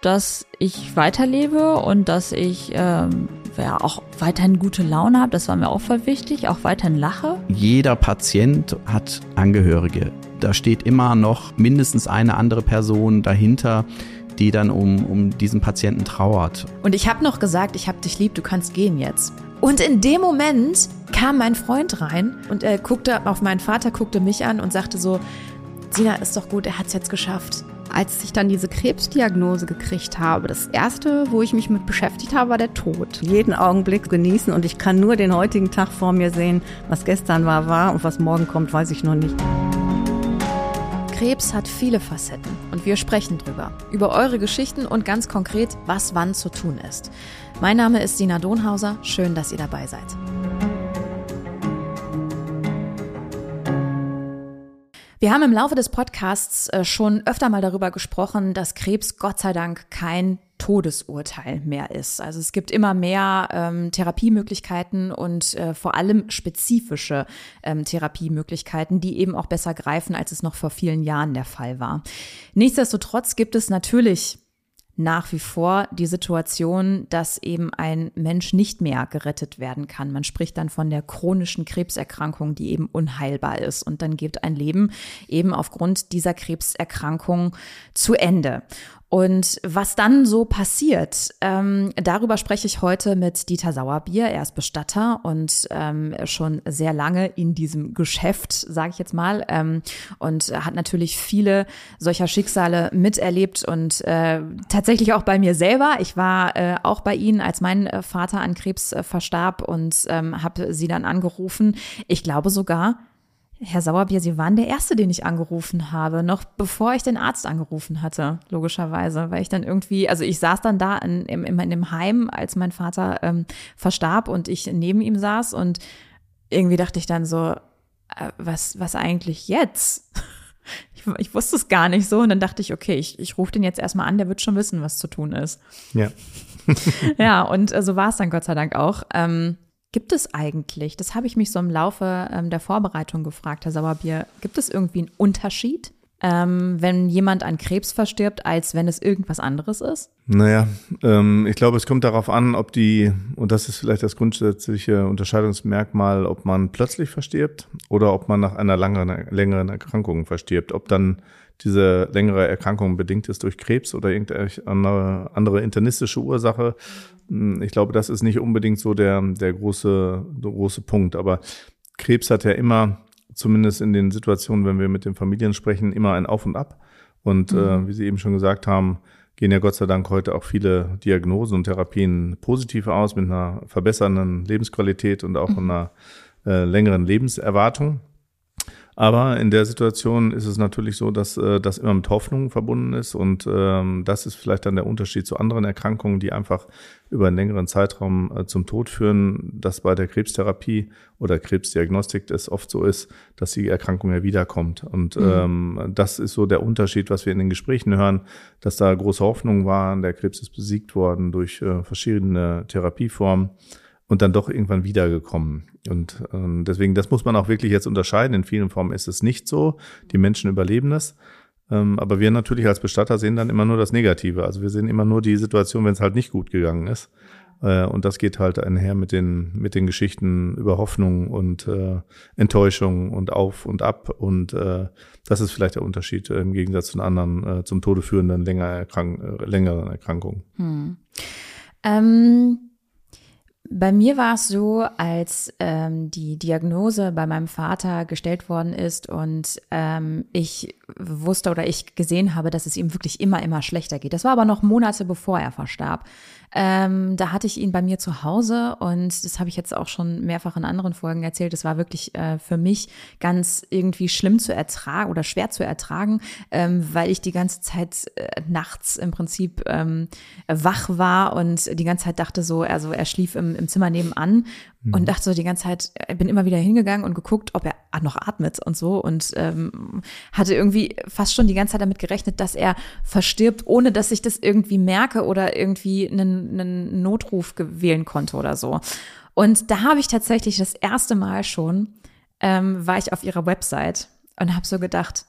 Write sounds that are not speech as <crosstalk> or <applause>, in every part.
dass ich weiterlebe und dass ich ähm, ja auch weiterhin gute Laune habe. Das war mir auch voll wichtig, auch weiterhin lache. Jeder Patient hat Angehörige. Da steht immer noch mindestens eine andere Person dahinter, die dann um, um diesen Patienten trauert. Und ich habe noch gesagt, ich habe dich lieb, du kannst gehen jetzt. Und in dem Moment kam mein Freund rein und er guckte auf meinen Vater, guckte mich an und sagte so, Sina, ist doch gut, er hat es jetzt geschafft. Als ich dann diese Krebsdiagnose gekriegt habe, das erste, wo ich mich mit beschäftigt habe, war der Tod. Jeden Augenblick genießen und ich kann nur den heutigen Tag vor mir sehen. Was gestern war, war und was morgen kommt, weiß ich noch nicht. Krebs hat viele Facetten und wir sprechen drüber. Über eure Geschichten und ganz konkret, was wann zu tun ist. Mein Name ist Dina Donhauser. Schön, dass ihr dabei seid. Wir haben im Laufe des Podcasts äh, schon öfter mal darüber gesprochen, dass Krebs Gott sei Dank kein Todesurteil mehr ist. Also es gibt immer mehr ähm, Therapiemöglichkeiten und äh, vor allem spezifische ähm, Therapiemöglichkeiten, die eben auch besser greifen, als es noch vor vielen Jahren der Fall war. Nichtsdestotrotz gibt es natürlich nach wie vor die Situation, dass eben ein Mensch nicht mehr gerettet werden kann. Man spricht dann von der chronischen Krebserkrankung, die eben unheilbar ist. Und dann geht ein Leben eben aufgrund dieser Krebserkrankung zu Ende. Und was dann so passiert, ähm, darüber spreche ich heute mit Dieter Sauerbier. Er ist Bestatter und ähm, schon sehr lange in diesem Geschäft, sage ich jetzt mal, ähm, und hat natürlich viele solcher Schicksale miterlebt und äh, tatsächlich auch bei mir selber. Ich war äh, auch bei Ihnen, als mein äh, Vater an Krebs äh, verstarb und ähm, habe Sie dann angerufen. Ich glaube sogar, Herr Sauerbier, Sie waren der Erste, den ich angerufen habe, noch bevor ich den Arzt angerufen hatte, logischerweise, weil ich dann irgendwie, also ich saß dann da in, in, in dem Heim, als mein Vater ähm, verstarb und ich neben ihm saß und irgendwie dachte ich dann so, äh, was, was eigentlich jetzt? <laughs> Ich, ich, wusste es gar nicht so und dann dachte ich, okay, ich, ich rufe den jetzt erstmal an, der wird schon wissen, was zu tun ist. Ja. <laughs> ja, und äh, so war es dann Gott sei Dank auch. Ähm, Gibt es eigentlich, das habe ich mich so im Laufe ähm, der Vorbereitung gefragt, Herr Sauerbier, gibt es irgendwie einen Unterschied, ähm, wenn jemand an Krebs verstirbt, als wenn es irgendwas anderes ist? Naja, ähm, ich glaube, es kommt darauf an, ob die, und das ist vielleicht das grundsätzliche Unterscheidungsmerkmal, ob man plötzlich verstirbt oder ob man nach einer langeren, längeren Erkrankung verstirbt. Ob dann diese längere Erkrankung bedingt ist durch Krebs oder irgendeine andere, andere internistische Ursache. Hm, ich glaube, das ist nicht unbedingt so der, der große, der große Punkt. Aber Krebs hat ja immer, zumindest in den Situationen, wenn wir mit den Familien sprechen, immer ein Auf und Ab. Und mhm. äh, wie Sie eben schon gesagt haben, gehen ja Gott sei Dank heute auch viele Diagnosen und Therapien positiv aus mit einer verbessernden Lebensqualität und auch mhm. einer äh, längeren Lebenserwartung. Aber in der Situation ist es natürlich so, dass äh, das immer mit Hoffnung verbunden ist. Und ähm, das ist vielleicht dann der Unterschied zu anderen Erkrankungen, die einfach über einen längeren Zeitraum äh, zum Tod führen, dass bei der Krebstherapie oder Krebsdiagnostik das oft so ist, dass die Erkrankung ja wiederkommt. Und mhm. ähm, das ist so der Unterschied, was wir in den Gesprächen hören, dass da große Hoffnung war, der Krebs ist besiegt worden durch äh, verschiedene Therapieformen und dann doch irgendwann wiedergekommen. Und ähm, deswegen, das muss man auch wirklich jetzt unterscheiden. In vielen Formen ist es nicht so. Die Menschen überleben das. Ähm, aber wir natürlich als Bestatter sehen dann immer nur das Negative. Also wir sehen immer nur die Situation, wenn es halt nicht gut gegangen ist. Äh, und das geht halt einher mit den, mit den Geschichten über Hoffnung und äh, Enttäuschung und auf und ab. Und äh, das ist vielleicht der Unterschied äh, im Gegensatz zu anderen, äh, zum Tode führenden länger erkrank äh, längeren Erkrankungen. Hm. Ähm bei mir war es so, als ähm, die Diagnose bei meinem Vater gestellt worden ist und ähm, ich wusste oder ich gesehen habe, dass es ihm wirklich immer, immer schlechter geht. Das war aber noch Monate bevor er verstarb. Ähm, da hatte ich ihn bei mir zu Hause und das habe ich jetzt auch schon mehrfach in anderen Folgen erzählt. Das war wirklich äh, für mich ganz irgendwie schlimm zu ertragen oder schwer zu ertragen, ähm, weil ich die ganze Zeit äh, nachts im Prinzip ähm, wach war und die ganze Zeit dachte so, also er schlief im, im Zimmer nebenan mhm. und dachte so die ganze Zeit, ich bin immer wieder hingegangen und geguckt, ob er noch atmet und so und ähm, hatte irgendwie fast schon die ganze Zeit damit gerechnet, dass er verstirbt, ohne dass ich das irgendwie merke oder irgendwie einen, einen Notruf wählen konnte oder so. Und da habe ich tatsächlich das erste Mal schon, ähm, war ich auf ihrer Website und habe so gedacht,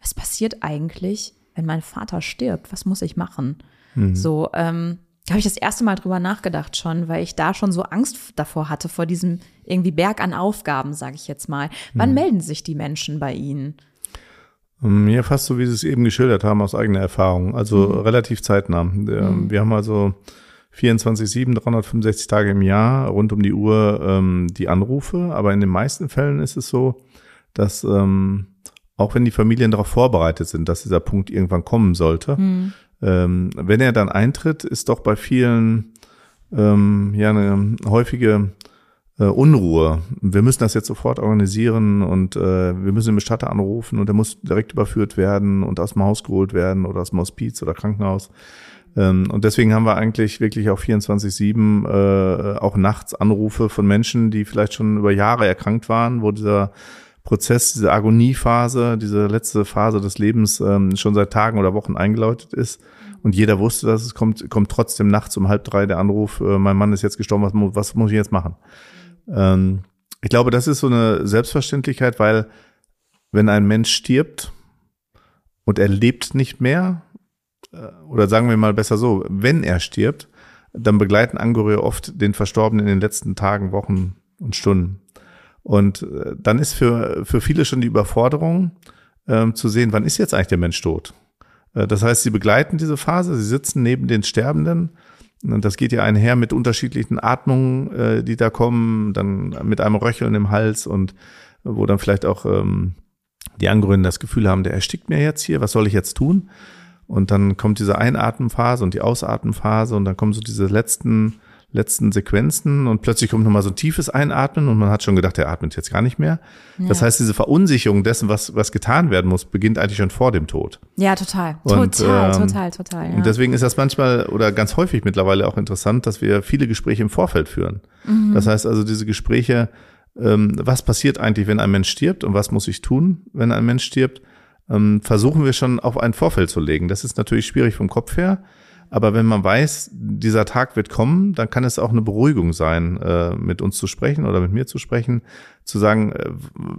was passiert eigentlich, wenn mein Vater stirbt? Was muss ich machen? Mhm. So, ähm, da habe ich das erste Mal drüber nachgedacht schon, weil ich da schon so Angst davor hatte, vor diesem irgendwie Berg an Aufgaben, sage ich jetzt mal. Wann mhm. melden sich die Menschen bei Ihnen? Ähm, ja, fast so, wie Sie es eben geschildert haben, aus eigener Erfahrung. Also mhm. relativ zeitnah. Mhm. Wir haben also 24, 365 Tage im Jahr rund um die Uhr ähm, die Anrufe. Aber in den meisten Fällen ist es so, dass ähm, auch wenn die Familien darauf vorbereitet sind, dass dieser Punkt irgendwann kommen sollte, mhm. Ähm, wenn er dann eintritt, ist doch bei vielen ähm, ja eine häufige äh, Unruhe. Wir müssen das jetzt sofort organisieren und äh, wir müssen den Bestatter anrufen und er muss direkt überführt werden und aus dem Haus geholt werden oder aus dem Hospiz oder Krankenhaus. Ähm, und deswegen haben wir eigentlich wirklich auch 24-7 äh, auch nachts Anrufe von Menschen, die vielleicht schon über Jahre erkrankt waren, wo dieser Prozess, diese Agoniephase, diese letzte Phase des Lebens ähm, schon seit Tagen oder Wochen eingeläutet ist. Und jeder wusste, dass es kommt, kommt trotzdem nachts um halb drei der Anruf, äh, mein Mann ist jetzt gestorben, was, was muss ich jetzt machen? Ähm, ich glaube, das ist so eine Selbstverständlichkeit, weil wenn ein Mensch stirbt und er lebt nicht mehr, äh, oder sagen wir mal besser so, wenn er stirbt, dann begleiten Angehörige oft den Verstorbenen in den letzten Tagen, Wochen und Stunden. Und äh, dann ist für, für viele schon die Überforderung ähm, zu sehen, wann ist jetzt eigentlich der Mensch tot? Äh, das heißt, sie begleiten diese Phase, sie sitzen neben den Sterbenden. Und das geht ja einher mit unterschiedlichen Atmungen, äh, die da kommen, dann mit einem Röcheln im Hals und wo dann vielleicht auch ähm, die Angehörigen das Gefühl haben, der erstickt mir jetzt hier, was soll ich jetzt tun? Und dann kommt diese Einatmenphase und die Ausatmenphase und dann kommen so diese letzten, letzten Sequenzen und plötzlich kommt nochmal so ein tiefes Einatmen und man hat schon gedacht, der atmet jetzt gar nicht mehr. Ja. Das heißt, diese Verunsicherung dessen, was, was getan werden muss, beginnt eigentlich schon vor dem Tod. Ja, total. Und, total, ähm, total, total. Ja. Und deswegen ist das manchmal oder ganz häufig mittlerweile auch interessant, dass wir viele Gespräche im Vorfeld führen. Mhm. Das heißt also, diese Gespräche, ähm, was passiert eigentlich, wenn ein Mensch stirbt und was muss ich tun, wenn ein Mensch stirbt? ähm, versuchen wir schon auf ein Vorfeld zu legen. Das ist natürlich schwierig vom Kopf her. Aber wenn man weiß, dieser Tag wird kommen, dann kann es auch eine Beruhigung sein, äh, mit uns zu sprechen oder mit mir zu sprechen, zu sagen, äh,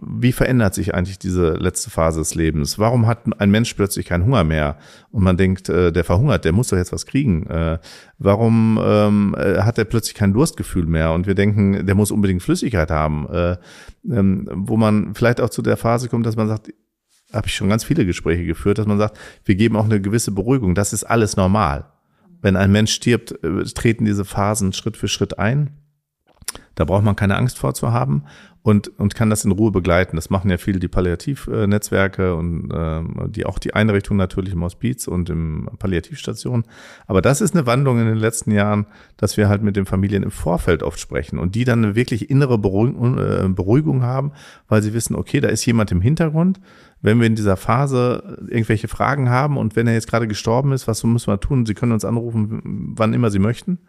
wie verändert sich eigentlich diese letzte Phase des Lebens? Warum hat ein Mensch plötzlich keinen Hunger mehr? Und man denkt, äh, der verhungert, der muss doch jetzt was kriegen. Warum ähm, äh, hat er plötzlich kein Durstgefühl mehr? Und wir denken, der muss unbedingt Flüssigkeit haben. Äh, ähm, wo man vielleicht auch zu der Phase kommt, dass man sagt, habe ich schon ganz viele Gespräche geführt, dass man sagt, wir geben auch eine gewisse Beruhigung. Das ist alles normal. Wenn ein Mensch stirbt, äh, treten diese Phasen Schritt für Schritt ein. Da braucht man keine Angst vor zu haben und, und kann das in Ruhe begleiten. Das machen ja viele die Palliativnetzwerke und äh, die auch die Einrichtung natürlich im Hospiz und im Palliativstation. Aber das ist eine Wandlung in den letzten Jahren, dass wir halt mit den Familien im Vorfeld oft sprechen und die dann eine wirklich innere Beruhigung, äh, Beruhigung haben, weil sie wissen, okay, da ist jemand im Hintergrund. Wenn wir in dieser Phase irgendwelche Fragen haben und wenn er jetzt gerade gestorben ist, was müssen wir tun? Sie können uns anrufen, wann immer Sie möchten.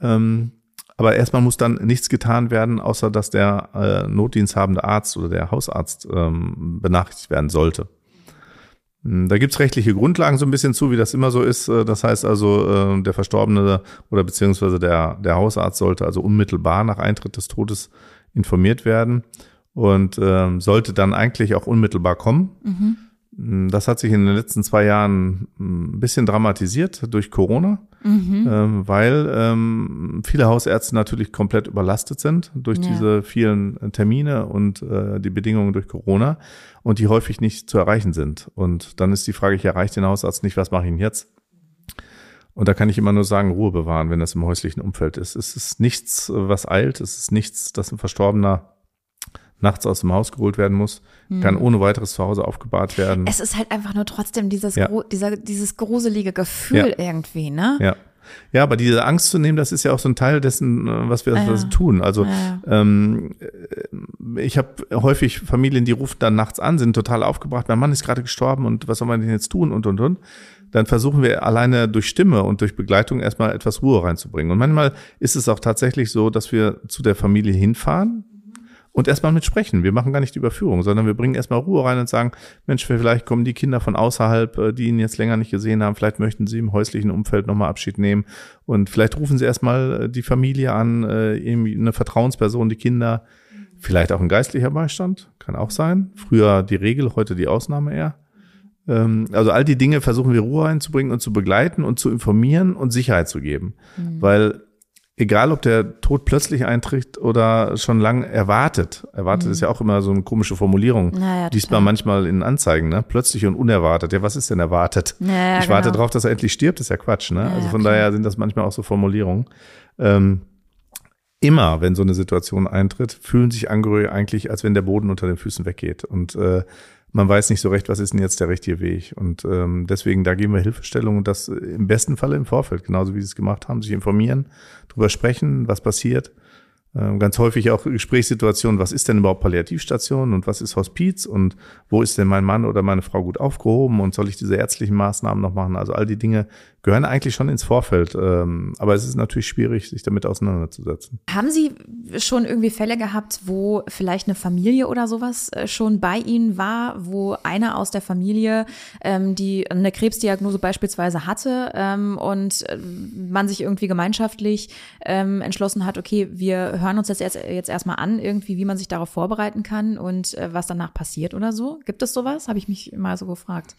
Ähm, aber erstmal muss dann nichts getan werden, außer dass der äh, notdiensthabende Arzt oder der Hausarzt ähm, benachrichtigt werden sollte. Hm, da gibt's rechtliche Grundlagen so ein bisschen zu, wie das immer so ist. Äh, das heißt also, äh, der Verstorbene oder beziehungsweise der, der Hausarzt sollte also unmittelbar nach Eintritt des Todes informiert werden und ähm, sollte dann eigentlich auch unmittelbar kommen. Mhm. Hm, das hat sich in den letzten zwei Jahren hm, ein bisschen dramatisiert durch Corona mhm. ähm, weil ähm, viele Hausärzte natürlich komplett überlastet sind durch ja. diese vielen äh, Termine und äh, die Bedingungen durch Corona und die häufig nicht zu erreichen sind. Und dann ist die Frage, ich erreiche den Hausarzt nicht, was mache ich denn jetzt? Und da kann ich immer nur sagen, Ruhe bewahren, wenn das im häuslichen Umfeld ist. Es ist nichts, was eilt. Es ist nichts, dass ein Verstorbener nachts aus dem Haus geholt werden muss, hm. kann ohne weiteres zu Hause aufgebahrt werden. Es ist halt einfach nur trotzdem dieses, ja. dieser, dieses gruselige Gefühl ja. irgendwie, ne? Ja. Ja, aber diese Angst zu nehmen, das ist ja auch so ein Teil dessen, äh, was wir, was wir tun. Also ja. ähm, äh, ich habe häufig Familien, die rufen dann nachts an, sind total aufgebracht, mein Mann ist gerade gestorben und was soll man denn jetzt tun und und und. Dann versuchen wir alleine durch Stimme und durch Begleitung erstmal etwas Ruhe reinzubringen. Und manchmal ist es auch tatsächlich so, dass wir zu der Familie hinfahren, und erstmal mit sprechen. Wir machen gar nicht die Überführung, sondern wir bringen erstmal Ruhe rein und sagen, Mensch, vielleicht kommen die Kinder von außerhalb, äh, die ihn jetzt länger nicht gesehen haben, vielleicht möchten sie im häuslichen Umfeld nochmal Abschied nehmen und vielleicht rufen sie erstmal äh, die Familie an, äh, eine Vertrauensperson, die Kinder, vielleicht auch ein geistlicher Beistand, kann auch sein. Früher die Regel, heute die Ausnahme eher. Ähm, also all die Dinge versuchen wir Ruhe einzubringen und zu begleiten und zu informieren und Sicherheit zu geben. Mhm. Weil egal ob der Tod plötzlich eintritt oder schon lang erwartet. Erwartet mhm. ist ja auch immer so eine komische Formulierung. Naja, Liest man manchmal in Anzeigen, ne? Plötzlich und unerwartet. Ja, was ist denn erwartet? Naja, ich warte genau. darauf, dass er endlich stirbt, ist ja Quatsch, ne? Ja, also von klar. daher sind das manchmal auch so Formulierungen. Ähm, immer, wenn so eine Situation eintritt, fühlen sich Angehörige eigentlich, als wenn der Boden unter den Füßen weggeht. Und äh, man weiß nicht so recht, was ist denn jetzt der richtige Weg. Und ähm, deswegen, da geben wir Hilfestellung und das im besten Falle im Vorfeld, genauso wie Sie es gemacht haben, sich informieren, drüber sprechen, was passiert. Ähm, ganz häufig auch Gesprächssituationen, was ist denn überhaupt Palliativstation und was ist Hospiz und wo ist denn mein Mann oder meine Frau gut aufgehoben und soll ich diese ärztlichen Maßnahmen noch machen? Also all die Dinge gehören eigentlich schon ins Vorfeld. Ähm, aber es ist natürlich schwierig, sich damit auseinanderzusetzen. Haben Sie schon irgendwie Fälle gehabt, wo vielleicht eine Familie oder sowas äh, schon bei Ihnen war, wo einer aus der Familie, ähm, die eine Krebsdiagnose beispielsweise hatte ähm, und äh, man sich irgendwie gemeinschaftlich ähm, entschlossen hat, okay, wir hören uns das jetzt, jetzt erstmal an, irgendwie, wie man sich darauf vorbereiten kann und äh, was danach passiert oder so? Gibt es sowas? Habe ich mich mal so gefragt.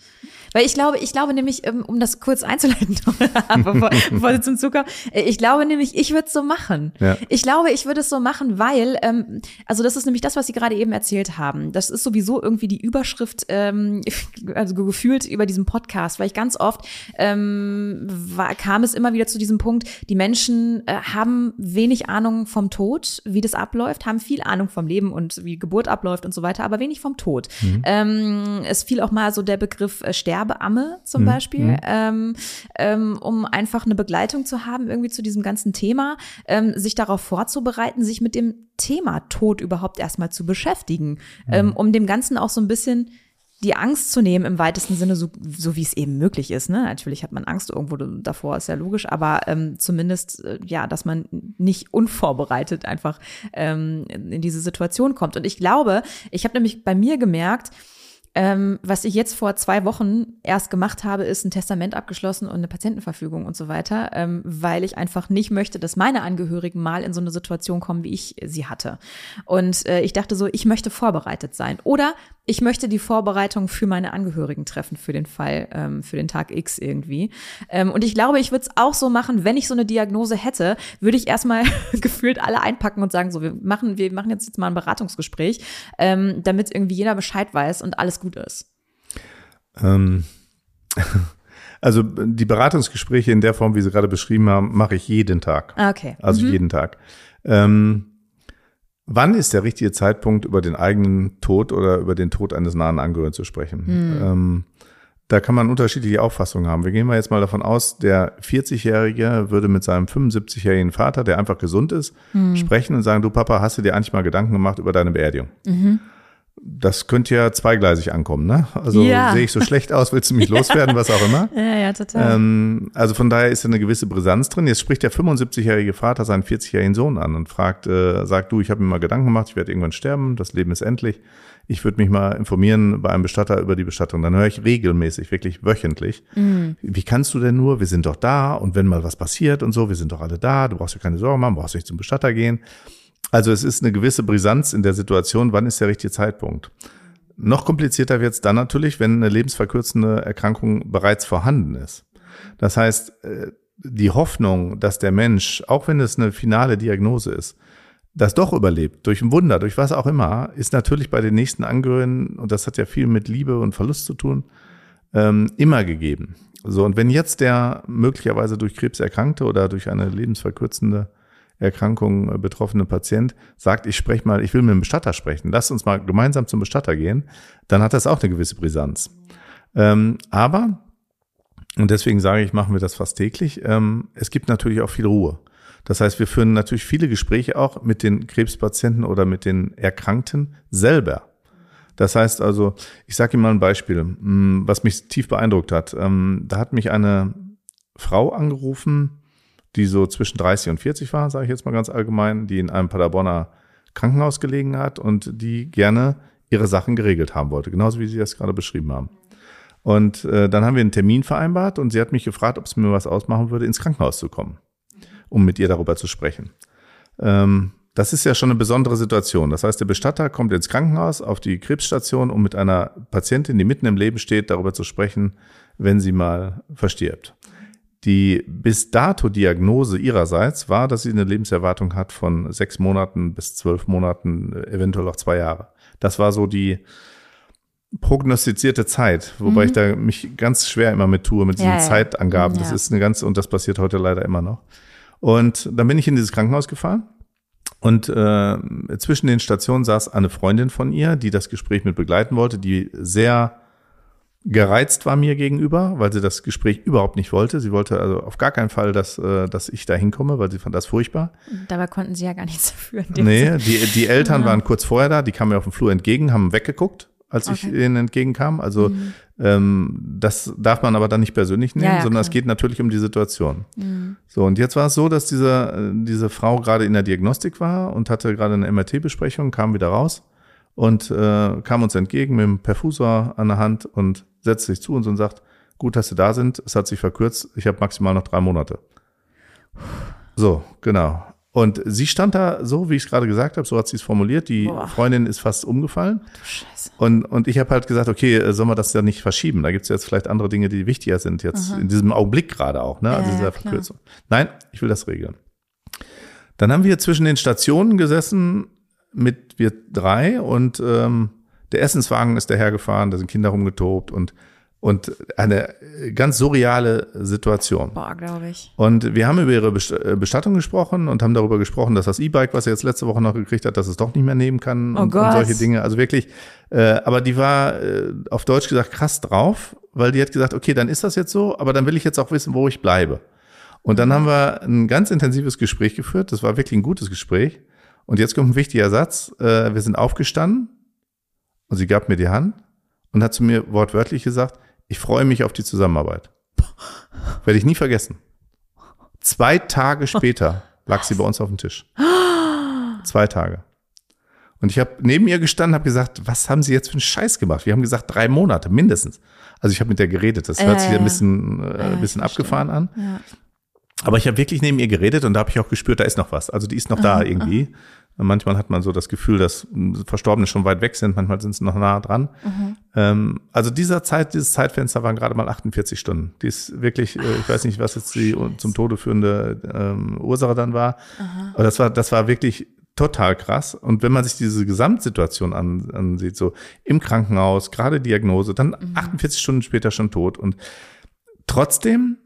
Weil ich glaube, ich glaube nämlich, ähm, um das kurz einzuleiten, <laughs> <laughs> bevor, Sie zum kommen, äh, ich glaube nämlich, ich würde es so machen. Ja. Ich glaube, ich würde es so machen, weil, ähm, also das ist nämlich das, was Sie gerade eben erzählt haben. Das ist sowieso irgendwie die Überschrift, ähm, <laughs> also gefühlt über diesen Podcast, weil ich ganz oft ähm, war, kam es immer wieder zu diesem Punkt, die Menschen äh, haben wenig Ahnung vom Tod, wie das abläuft, haben viel Ahnung vom Leben und wie Geburt abläuft und so weiter, aber wenig vom Tod. Ähm, es fiel auch mal so der Begriff äh, Sterbeamme zum Mhm. Beispiel. Mhm. Ähm, ähm, um einfach eine Begleitung zu haben, irgendwie zu diesem ganzen Thema, ähm, sich darauf vorzubereiten, sich mit dem Thema Tod überhaupt erstmal zu beschäftigen, ähm, um dem Ganzen auch so ein bisschen die Angst zu nehmen im weitesten Sinne, so, so wie es eben möglich ist. Ne? Natürlich hat man Angst irgendwo davor, ist ja logisch, aber ähm, zumindest, äh, ja, dass man nicht unvorbereitet einfach ähm, in diese Situation kommt. Und ich glaube, ich habe nämlich bei mir gemerkt, ähm, was ich jetzt vor zwei Wochen erst gemacht habe, ist ein Testament abgeschlossen und eine Patientenverfügung und so weiter, ähm, weil ich einfach nicht möchte, dass meine Angehörigen mal in so eine Situation kommen, wie ich sie hatte. Und äh, ich dachte so, ich möchte vorbereitet sein. Oder ich möchte die Vorbereitung für meine Angehörigen treffen, für den Fall, ähm, für den Tag X irgendwie. Ähm, und ich glaube, ich würde es auch so machen, wenn ich so eine Diagnose hätte, würde ich erstmal <laughs> gefühlt alle einpacken und sagen, so, wir machen, wir machen jetzt, jetzt mal ein Beratungsgespräch, ähm, damit irgendwie jeder Bescheid weiß und alles gut ist. Ähm, <laughs> also die Beratungsgespräche in der Form, wie Sie gerade beschrieben haben, mache ich jeden Tag. Ah, Okay. Also jeden Tag. Ähm, wann ist der richtige Zeitpunkt, über den eigenen Tod oder über den Tod eines nahen Angehörigen zu sprechen? Ähm, da kann man unterschiedliche Auffassungen haben. Wir gehen mal jetzt mal davon aus, der 40-Jährige würde mit seinem 75-jährigen Vater, der einfach gesund ist, sprechen und sagen, du Papa, hast du dir eigentlich mal Gedanken gemacht über deine Beerdigung? Das könnte ja zweigleisig ankommen, ne? Also Ja. sehe ich so schlecht aus, willst du mich <laughs> loswerden, was auch immer? Ja, ja, total. Ähm, also von daher ist da eine gewisse Brisanz drin. Jetzt spricht der 75-jährige Vater seinen 40-jährigen Sohn an und fragt, äh, sagt du, ich habe mir mal Gedanken gemacht, ich werde irgendwann sterben, das Leben ist endlich. Ich würde mich mal informieren bei einem Bestatter über die Bestattung. Dann höre ich regelmäßig, wirklich wöchentlich. Wie kannst du denn nur? Wir sind doch da und wenn mal was passiert und so, wir sind doch alle da. Du brauchst dir keine Sorgen machen, brauchst nicht zum Bestatter gehen. Also es ist eine gewisse Brisanz in der Situation. Wann ist der richtige Zeitpunkt? Noch komplizierter wird es dann natürlich, wenn eine lebensverkürzende Erkrankung bereits vorhanden ist. Das heißt, äh, die Hoffnung, dass der Mensch, auch wenn es eine finale Diagnose ist, das doch überlebt, durch ein Wunder, durch was auch immer, ist natürlich bei den nächsten Angehörigen, und das hat ja viel mit Liebe und Verlust zu tun, ähm, immer gegeben. So, und wenn jetzt der möglicherweise durch Krebs erkrankte oder durch eine lebensverkürzende Erkrankung äh, betroffene Patient sagt, ich spreche mal, ich will mit dem Bestatter sprechen, lass uns mal gemeinsam zum Bestatter gehen, dann hat das auch eine gewisse Brisanz. Ähm, aber, und deswegen sage ich, machen wir das fast täglich, ähm, es gibt natürlich auch viel Ruhe. Das heißt, wir führen natürlich viele Gespräche auch mit den Krebspatienten oder mit den Erkrankten selber. Das heißt also, ich sage Ihnen mal ein Beispiel, mh, was mich tief beeindruckt hat. Ähm, da hat mich eine Frau angerufen, die so zwischen 30 und 40 war, sage ich jetzt mal ganz allgemein, die in einem Paderborner Krankenhaus gelegen hat und die gerne ihre Sachen geregelt haben wollte, genauso wie Sie das gerade beschrieben haben. Und äh, dann haben wir einen Termin vereinbart und sie hat mich gefragt, ob es mir was ausmachen würde, ins Krankenhaus zu kommen, um mit ihr darüber zu sprechen. Ähm, das ist ja schon eine besondere Situation. Das heißt, der Bestatter kommt ins Krankenhaus auf die Krebsstation, um mit einer Patientin, die mitten im Leben steht, darüber zu sprechen, wenn sie mal verstirbt. Die bis dato Diagnose ihrerseits war, dass sie eine Lebenserwartung hat von sechs Monaten bis zwölf Monaten, eventuell auch zwei Jahre. Das war so die prognostizierte Zeit, wobei ich da mich ganz schwer immer mit tue, mit diesen Ja, ja. Zeitangaben. Das Ja. ist eine ganz, und das passiert heute leider immer noch. Und dann bin ich in dieses Krankenhaus gefahren und äh, zwischen den Stationen saß eine Freundin von ihr, die das Gespräch mit begleiten wollte, die sehr gereizt war mir gegenüber, weil sie das Gespräch überhaupt nicht wollte. Sie wollte also auf gar keinen Fall, dass, äh, dass ich da hinkomme, weil sie fand das furchtbar. Dabei konnten sie ja gar nichts dafür. Nee, die, die Eltern waren kurz vorher da, die kamen mir auf dem Flur entgegen, haben weggeguckt, als ich Okay. ihnen entgegenkam. Also ähm, das darf man aber dann nicht persönlich nehmen, Ja, ja, sondern es geht natürlich um die Situation. So, und jetzt war es so, dass diese, äh, diese Frau gerade in der Diagnostik war und hatte gerade eine MRT-Besprechung, kam wieder raus und äh, kam uns entgegen mit dem Perfusor an der Hand und setzte sich zu uns und sagt, gut, dass Sie da sind, es hat sich verkürzt, ich habe maximal noch drei Monate. So, genau. Und sie stand da so, wie ich es gerade gesagt habe, so hat sie es formuliert. Die Boah. Freundin ist fast umgefallen. Scheiße. Und, und ich habe halt gesagt, okay, äh, sollen wir das ja nicht verschieben? Da gibt es jetzt vielleicht andere Dinge, die wichtiger sind, jetzt in diesem Augenblick gerade auch, ne? Also Ja, dieser ja, klar. Verkürzung. Nein, ich will das regeln. Dann haben wir zwischen den Stationen gesessen mit wir drei und ähm, der Essenswagen ist dahergefahren, da sind Kinder rumgetobt und, und eine ganz surreale Situation. Boah, glaube ich. Und wir haben über ihre äh, Bestattung gesprochen und haben darüber gesprochen, dass das E-Bike, was er jetzt letzte Woche noch gekriegt hat, dass es doch nicht mehr nehmen kann Oh und, und solche Dinge. Also wirklich, äh, aber die war äh, auf Deutsch gesagt krass drauf, weil die hat gesagt, okay, dann ist das jetzt so, aber dann will ich jetzt auch wissen, wo ich bleibe. Und dann haben wir ein ganz intensives Gespräch geführt. Das war wirklich ein gutes Gespräch. Und jetzt kommt ein wichtiger Satz. Äh, wir sind aufgestanden und sie gab mir die Hand und hat zu mir wortwörtlich gesagt, ich freue mich auf die Zusammenarbeit. <laughs> Werde ich nie vergessen. Zwei Tage <laughs> später lag sie bei uns auf dem Tisch. Zwei Tage. Und ich habe neben ihr gestanden, habe gesagt, was haben Sie jetzt für einen Scheiß gemacht? Wir haben gesagt, drei Monate mindestens. Also ich habe mit der geredet. Das hört Äh, sich ein bisschen, äh, ja, ein bisschen abgefahren an. Aber ich habe wirklich neben ihr geredet und da habe ich auch gespürt, da ist noch was. Also die ist noch da irgendwie. Und Manchmal hat man so das Gefühl, dass Verstorbene schon weit weg sind, manchmal sind sie noch nah dran. Ähm, also dieser Zeit, dieses Zeitfenster waren gerade mal 48 Stunden. Die ist wirklich, äh, ich weiß nicht, was jetzt die zum Tode führende ähm, Ursache dann war. Aber das war, das war wirklich total krass. Und wenn man sich diese Gesamtsituation an, ansieht, so im Krankenhaus, gerade Diagnose, dann 48 Stunden später schon tot. Und trotzdem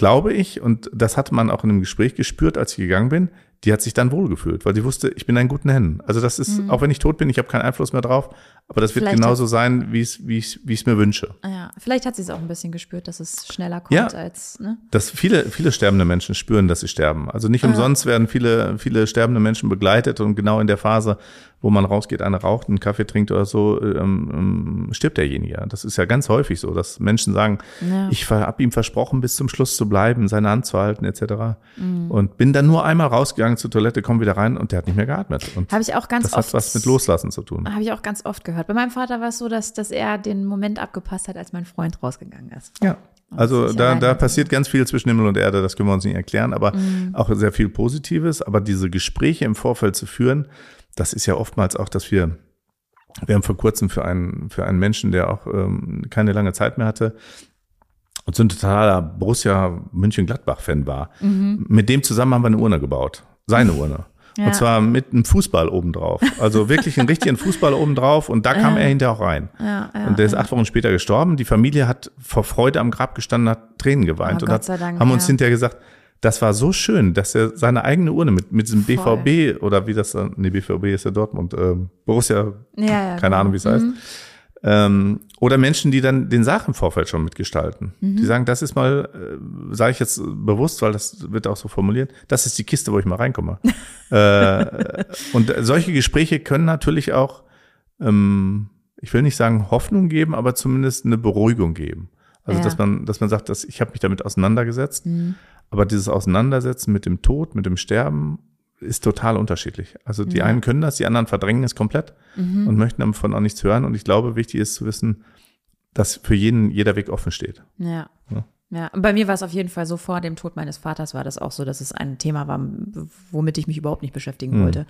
glaube ich, und das hatte man auch in einem Gespräch gespürt, als ich gegangen bin, die hat sich dann wohlgefühlt, weil die wusste, ich bin in guten Händen. Also das ist, auch wenn ich tot bin, ich habe keinen Einfluss mehr drauf, aber das wird Vielleicht genauso sein, wie es, wie ich, wie ich es mir wünsche. Ja, vielleicht hat sie es auch ein bisschen gespürt, dass es schneller kommt Ja. als, ne? Dass viele, viele sterbende Menschen spüren, dass sie sterben. Also nicht umsonst werden viele, viele sterbende Menschen begleitet und genau in der Phase, wo man rausgeht, eine raucht, einen Kaffee trinkt oder so, ähm, ähm, stirbt derjenige. Das ist ja ganz häufig so, dass Menschen sagen, Ja. ich habe ihm versprochen, bis zum Schluss zu bleiben, seine Hand zu halten, etc. Mhm. Und bin dann nur einmal rausgegangen zur Toilette, komm wieder rein und der hat nicht mehr geatmet. Und Habe ich auch ganz das oft. hat was mit Loslassen zu tun. Habe ich auch ganz oft gehört. Bei meinem Vater war es so, dass, dass er den Moment abgepasst hat, als mein Freund rausgegangen ist. Ja. Also da, da passiert ganz viel zwischen Himmel und Erde, das können wir uns nicht erklären, aber Mhm. auch sehr viel Positives. Aber diese Gespräche im Vorfeld zu führen, das ist ja oftmals auch, dass wir, wir haben vor kurzem für einen, für einen Menschen, der auch ähm, keine lange Zeit mehr hatte, und so ein totaler Borussia München-Gladbach-Fan war. Mit dem zusammen haben wir eine Urne gebaut. Seine Urne. <laughs> Ja. Und zwar mit einem Fußball obendrauf. Also wirklich einen richtigen Fußball obendrauf. Und da <laughs> kam er hinterher auch rein. Ja, ja, und der ist acht Wochen später gestorben. Die Familie hat vor Freude am Grab gestanden, hat Tränen geweint Oh, und hat, Dank, haben uns ja. hinterher gesagt, das war so schön, dass er seine eigene Urne mit, mit diesem Voll. BVB oder wie das dann, nee, BVB ist ja Dortmund, ähm, Borussia, Ja, ja, keine genau. Ahnung, wie es heißt. Ähm, oder Menschen, die dann den Sarg im Vorfeld schon mitgestalten. Mhm. Die sagen, das ist mal, äh, sage ich jetzt bewusst, weil das wird auch so formuliert, das ist die Kiste, wo ich mal reinkomme. <laughs> äh, und solche Gespräche können natürlich auch, ähm, ich will nicht sagen Hoffnung geben, aber zumindest eine Beruhigung geben. Also Ja. dass man, dass man sagt, dass ich habe mich damit auseinandergesetzt, aber dieses Auseinandersetzen mit dem Tod, mit dem Sterben ist total unterschiedlich. Also die einen können das, die anderen verdrängen es komplett und möchten davon auch nichts hören. Und ich glaube, wichtig ist zu wissen, dass für jeden jeder Weg offen steht. Ja. Ja. Ja, bei mir war es auf jeden Fall so, vor dem Tod meines Vaters war das auch so, dass es ein Thema war, womit ich mich überhaupt nicht beschäftigen mhm. wollte.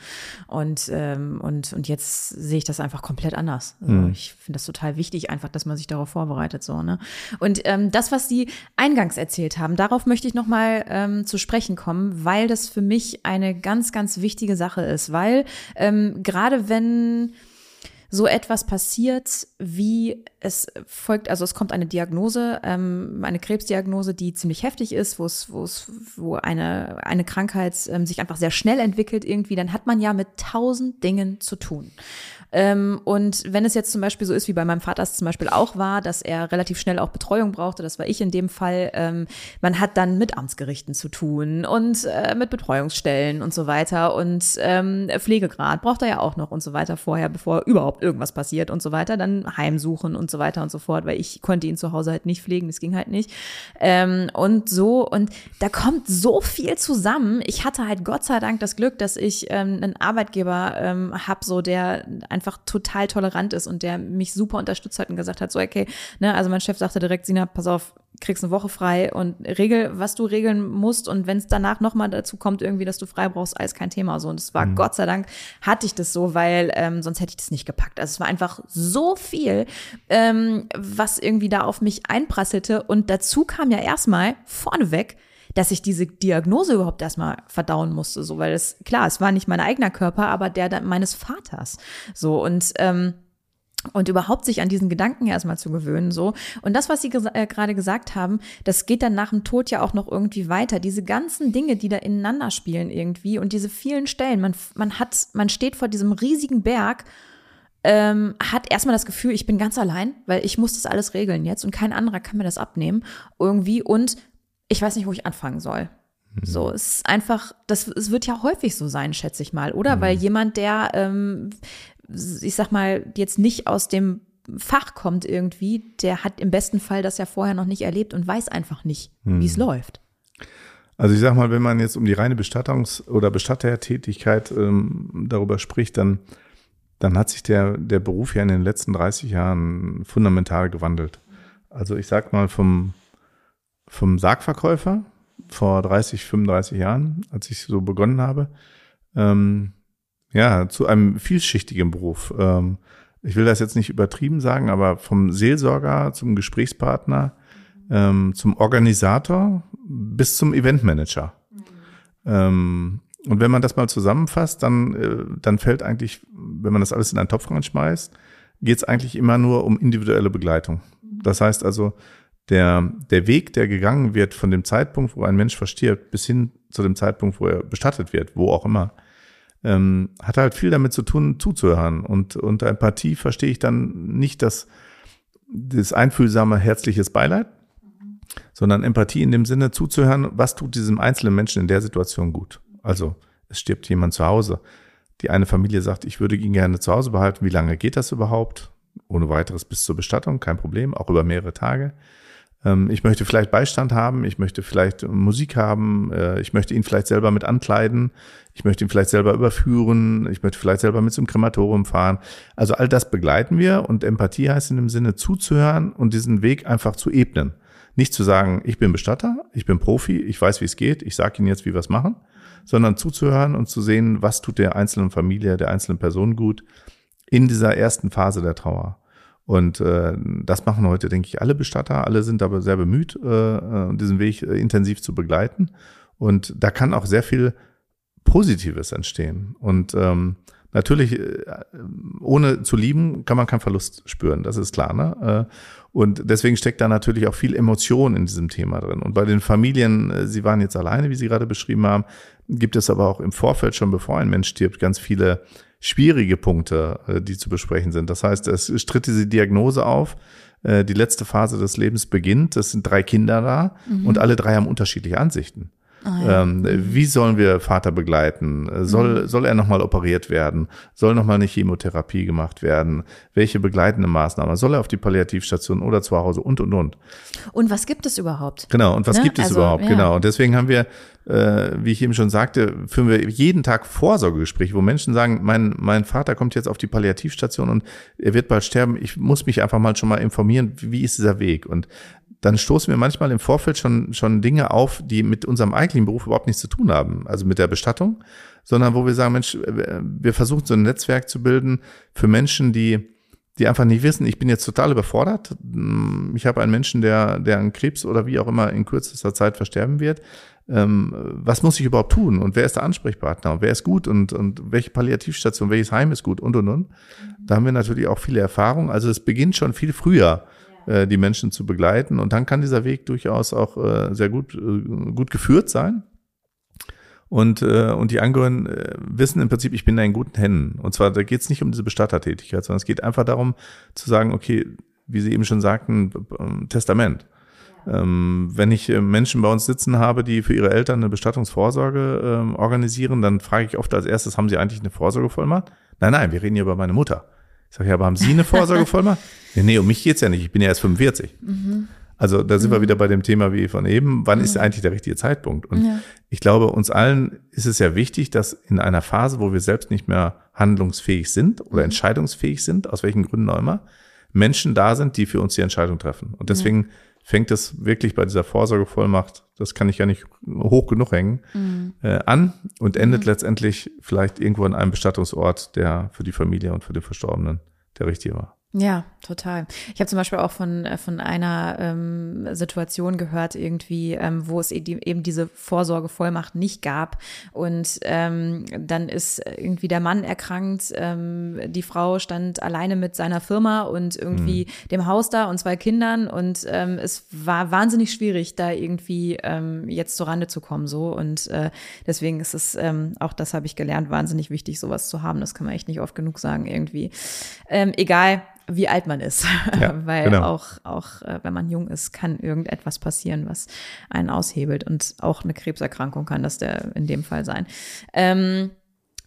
Und, ähm, und, und jetzt sehe ich das einfach komplett anders. Also mhm. Ich finde das total wichtig, einfach, dass man sich darauf vorbereitet. So, ne? Und ähm, das, was Sie eingangs erzählt haben, darauf möchte ich nochmal ähm, zu sprechen kommen, weil das für mich eine ganz, ganz wichtige Sache ist. Weil ähm, gerade wenn so etwas passiert, wie es folgt, also es kommt eine Diagnose, ähm, eine Krebsdiagnose, die ziemlich heftig ist, wo es, wo es, wo eine, eine Krankheit ähm, sich einfach sehr schnell entwickelt irgendwie, dann hat man ja mit tausend Dingen zu tun. Ähm, und wenn es jetzt zum Beispiel so ist, wie bei meinem Vater es zum Beispiel auch war, dass er relativ schnell auch Betreuung brauchte, das war ich in dem Fall, ähm, man hat dann mit Amtsgerichten zu tun und äh, mit Betreuungsstellen und so weiter und ähm, Pflegegrad braucht er ja auch noch und so weiter vorher, bevor überhaupt irgendwas passiert und so weiter, dann Heimsuchen und so weiter und so fort, weil ich konnte ihn zu Hause halt nicht pflegen, das ging halt nicht. Ähm, und so, und da kommt so viel zusammen. Ich hatte halt Gott sei Dank das Glück, dass ich ähm, einen Arbeitgeber ähm, habe, so der ein einfach total tolerant ist und der mich super unterstützt hat und gesagt hat, so okay, ne, also mein Chef sagte direkt, Sina, pass auf, kriegst eine Woche frei und regel, was du regeln musst und wenn es danach nochmal dazu kommt, irgendwie, dass du frei brauchst, alles kein Thema. So und es war mhm. Gott sei Dank hatte ich das so, weil ähm, sonst hätte ich das nicht gepackt. Also es war einfach so viel, ähm, was irgendwie da auf mich einprasselte und dazu kam ja erstmal vorneweg dass ich diese Diagnose überhaupt erstmal verdauen musste, so, weil es, klar, es war nicht mein eigener Körper, aber der meines Vaters. So, und, ähm, und überhaupt sich an diesen Gedanken erstmal zu gewöhnen, so. Und das, was Sie ges äh, gerade gesagt haben, das geht dann nach dem Tod ja auch noch irgendwie weiter. Diese ganzen Dinge, die da ineinander spielen irgendwie und diese vielen Stellen. Man, man hat, man steht vor diesem riesigen Berg ähm, hat erstmal das Gefühl, ich bin ganz allein, weil ich muss das alles regeln jetzt und kein anderer kann mir das abnehmen irgendwie und ich weiß nicht, wo ich anfangen soll. Mhm. So, es ist einfach, das, es wird ja häufig so sein, schätze ich mal, oder? Mhm. Weil jemand, der, ähm, ich sag mal, jetzt nicht aus dem Fach kommt irgendwie, der hat im besten Fall das ja vorher noch nicht erlebt und weiß einfach nicht, mhm. wie es läuft. Also ich sag mal, wenn man jetzt um die reine Bestattungs- oder Bestattertätigkeit ähm, darüber spricht, dann, dann hat sich der, der Beruf ja in den letzten 30 Jahren fundamental gewandelt. Also ich sag mal, vom, vom Sargverkäufer vor 30, 35 Jahren, als ich so begonnen habe, ähm, ja, zu einem vielschichtigen Beruf. Ähm, ich will das jetzt nicht übertrieben sagen, aber vom Seelsorger zum Gesprächspartner, ähm, zum Organisator bis zum Eventmanager. Ähm, und wenn man das mal zusammenfasst, dann, äh, dann fällt eigentlich, wenn man das alles in einen Topf reinschmeißt, geht es eigentlich immer nur um individuelle Begleitung. Das heißt also, der, der Weg, der gegangen wird von dem Zeitpunkt, wo ein Mensch verstirbt, bis hin zu dem Zeitpunkt, wo er bestattet wird, wo auch immer, ähm, hat halt viel damit zu tun, zuzuhören. Und unter Empathie verstehe ich dann nicht das, das einfühlsame, herzliches Beileid, sondern Empathie in dem Sinne zuzuhören, was tut diesem einzelnen Menschen in der Situation gut. Also, es stirbt jemand zu Hause. Die eine Familie sagt, ich würde ihn gerne zu Hause behalten. Wie lange geht das überhaupt? Ohne weiteres bis zur Bestattung, kein Problem, auch über mehrere Tage. Ähm, ich möchte vielleicht Beistand haben, ich möchte vielleicht Musik haben, äh, ich möchte ihn vielleicht selber mit ankleiden, ich möchte ihn vielleicht selber überführen, ich möchte vielleicht selber mit zum Krematorium fahren. Also all das begleiten wir und Empathie heißt in dem Sinne zuzuhören und diesen Weg einfach zu ebnen. Nicht zu sagen, ich bin Bestatter, ich bin Profi, ich weiß, wie es geht, ich sage Ihnen jetzt, wie wir es machen, sondern zuzuhören und zu sehen, was tut der einzelnen Familie, der einzelnen Person gut in dieser ersten Phase der Trauer. Und äh, das machen heute, denke ich, alle Bestatter. Alle sind aber sehr bemüht, äh, äh, diesen Weg äh, intensiv zu begleiten. Und da kann auch sehr viel Positives entstehen. Und ähm, natürlich, äh, ohne zu lieben, kann man keinen Verlust spüren. Das ist klar. Ne? Äh, und deswegen steckt da natürlich auch viel Emotion in diesem Thema drin. Und bei den Familien, sie waren jetzt alleine, wie Sie gerade beschrieben haben, gibt es aber auch im Vorfeld schon, bevor ein Mensch stirbt, ganz viele schwierige Punkte, äh, die zu besprechen sind. Das heißt, es tritt diese Diagnose auf, äh, die letzte Phase des Lebens beginnt, es sind drei Kinder da mhm. und alle drei haben unterschiedliche Ansichten. Ah, ja. ähm, wie sollen wir Vater begleiten? Soll, mhm. soll er nochmal operiert werden? Soll nochmal eine Chemotherapie gemacht werden? Welche begleitende Maßnahme? Soll er auf die Palliativstation oder zu Hause und, und, und? Und was gibt es überhaupt? Genau, und was ne? gibt es also, überhaupt? Ja. Genau. Und deswegen haben wir, äh, wie ich eben schon sagte, führen wir jeden Tag Vorsorgegespräche, wo Menschen sagen, mein, mein Vater kommt jetzt auf die Palliativstation und er wird bald sterben. Ich muss mich einfach mal schon mal informieren, wie ist dieser Weg? Und dann stoßen wir manchmal im Vorfeld schon, schon Dinge auf, die mit unserem eigentlichen Beruf überhaupt nichts zu tun haben. Also mit der Bestattung, sondern wo wir sagen, Mensch, wir versuchen so ein Netzwerk zu bilden für Menschen, die, die einfach nicht wissen, ich bin jetzt total überfordert. Ich habe einen Menschen, der, der an Krebs oder wie auch immer in kürzester Zeit versterben wird. Ähm, was muss ich überhaupt tun? Und wer ist der Ansprechpartner? Und wer ist gut? Und, und welche Palliativstation, welches Heim ist gut? Und, und, und. Da haben wir natürlich auch viele Erfahrungen. Also es beginnt schon viel früher äh, die Menschen zu begleiten. Und dann kann dieser Weg durchaus auch äh, sehr gut, äh, gut geführt sein. Und, äh, und die Angehörigen äh, wissen im Prinzip, ich bin da in guten Händen. Und zwar, da geht es nicht um diese Bestattertätigkeit, sondern es geht einfach darum zu sagen, okay, wie Sie eben schon sagten, Testament. Ähm, wenn ich äh, Menschen bei uns sitzen habe, die für ihre Eltern eine Bestattungsvorsorge ähm, organisieren, dann frage ich oft als erstes, haben Sie eigentlich eine Vorsorgevollmacht? Nein, nein, wir reden hier über meine Mutter. Ich sage, ja, aber haben Sie eine Vorsorgevollmacht? <laughs> nee, nee, um mich geht's ja nicht, ich bin ja erst 45. Mhm. Also da sind mhm. wir wieder bei dem Thema wie von eben, wann mhm. ist eigentlich der richtige Zeitpunkt? Und ja. ich glaube, uns allen ist es ja wichtig, dass in einer Phase, wo wir selbst nicht mehr handlungsfähig sind oder mhm. entscheidungsfähig sind, aus welchen Gründen auch immer, Menschen da sind, die für uns die Entscheidung treffen. Und deswegen. Fängt es wirklich bei dieser Vorsorgevollmacht, das kann ich ja nicht hoch genug hängen, mhm. äh, an und endet mhm. letztendlich vielleicht irgendwo an einem Bestattungsort, der für die Familie und für den Verstorbenen der richtige war. Ja, total. Ich habe zum Beispiel auch von, äh, von einer ähm, Situation gehört, irgendwie, ähm, wo es eben diese Vorsorgevollmacht nicht gab. Und ähm, dann ist irgendwie der Mann erkrankt, ähm, die Frau stand alleine mit seiner Firma und irgendwie mhm. dem Haus da und zwei Kindern. Und ähm, es war wahnsinnig schwierig, da irgendwie ähm, jetzt zur Rande zu kommen. so Und äh, deswegen ist es, ähm, auch das habe ich gelernt, wahnsinnig wichtig, sowas zu haben. Das kann man echt nicht oft genug sagen, irgendwie. Ähm, egal wie alt man ist. <laughs> Ja, Weil genau. auch, auch äh, wenn man jung ist, kann irgendetwas passieren, was einen aushebelt. Und auch eine Krebserkrankung kann das der in dem Fall sein. Ähm,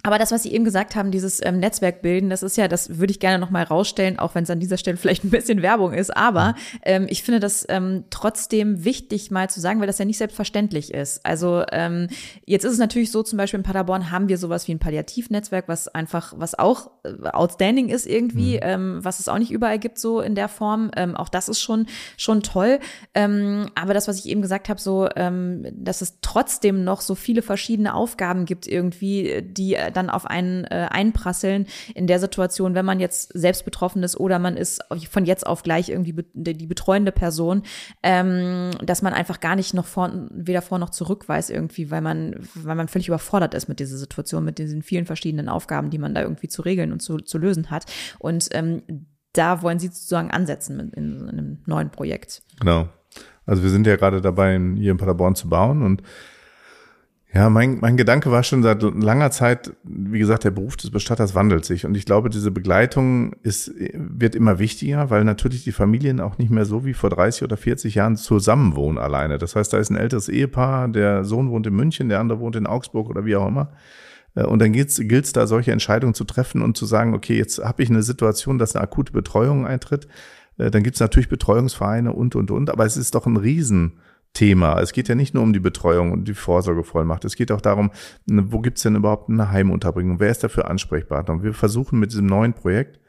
aber das, was Sie eben gesagt haben, dieses ähm, Netzwerk bilden, das ist ja, das würde ich gerne nochmal rausstellen, auch wenn es an dieser Stelle <laughs> vielleicht ein bisschen Werbung ist. Aber ähm, ich finde das ähm, trotzdem wichtig, mal zu sagen, weil das ja nicht selbstverständlich ist. Also ähm, jetzt ist es natürlich so, zum Beispiel in Paderborn haben wir sowas wie ein Palliativnetzwerk, was einfach, was auch äh, outstanding ist irgendwie, mhm. ähm, was es auch nicht überall gibt, so in der Form. Ähm, auch das ist schon, schon toll. Ähm, aber das, was ich eben gesagt habe, so, ähm, dass es trotzdem noch so viele verschiedene Aufgaben gibt, irgendwie, die äh, dann auf einen äh, einprasseln in der Situation, wenn man jetzt selbst betroffen ist oder man ist von jetzt auf gleich irgendwie be die betreuende Person, ähm, dass man einfach gar nicht noch vor, weder vor noch zurück weiß irgendwie, weil man, weil man völlig überfordert ist mit dieser Situation, mit diesen vielen verschiedenen Aufgaben, die man da irgendwie zu regeln und zu, zu lösen hat. Und ähm, da wollen Sie sozusagen ansetzen in, in einem neuen Projekt. Genau. Also wir sind ja gerade dabei, hier in Paderborn zu bauen und ja, mein, mein Gedanke war schon seit langer Zeit, wie gesagt, der Beruf des Bestatters wandelt sich. Und ich glaube, diese Begleitung ist, wird immer wichtiger, weil natürlich die Familien auch nicht mehr so wie vor 30 oder 40 Jahren zusammenwohnen alleine. Das heißt, da ist ein älteres Ehepaar, der Sohn wohnt in München, der andere wohnt in Augsburg oder wie auch immer. Äh, und dann gilt es da, solche Entscheidungen zu treffen und zu sagen, okay, jetzt habe ich eine Situation, dass eine akute Betreuung eintritt. Äh, dann gibt es natürlich Betreuungsvereine und, und, und. Aber es ist doch ein Riesen Thema. Es geht ja nicht nur um die Betreuung und die Vorsorgevollmacht. Es geht auch darum, ne, wo gibt's denn überhaupt eine Heimunterbringung? Wer ist dafür Ansprechpartner? Und wir versuchen mit diesem neuen Projekt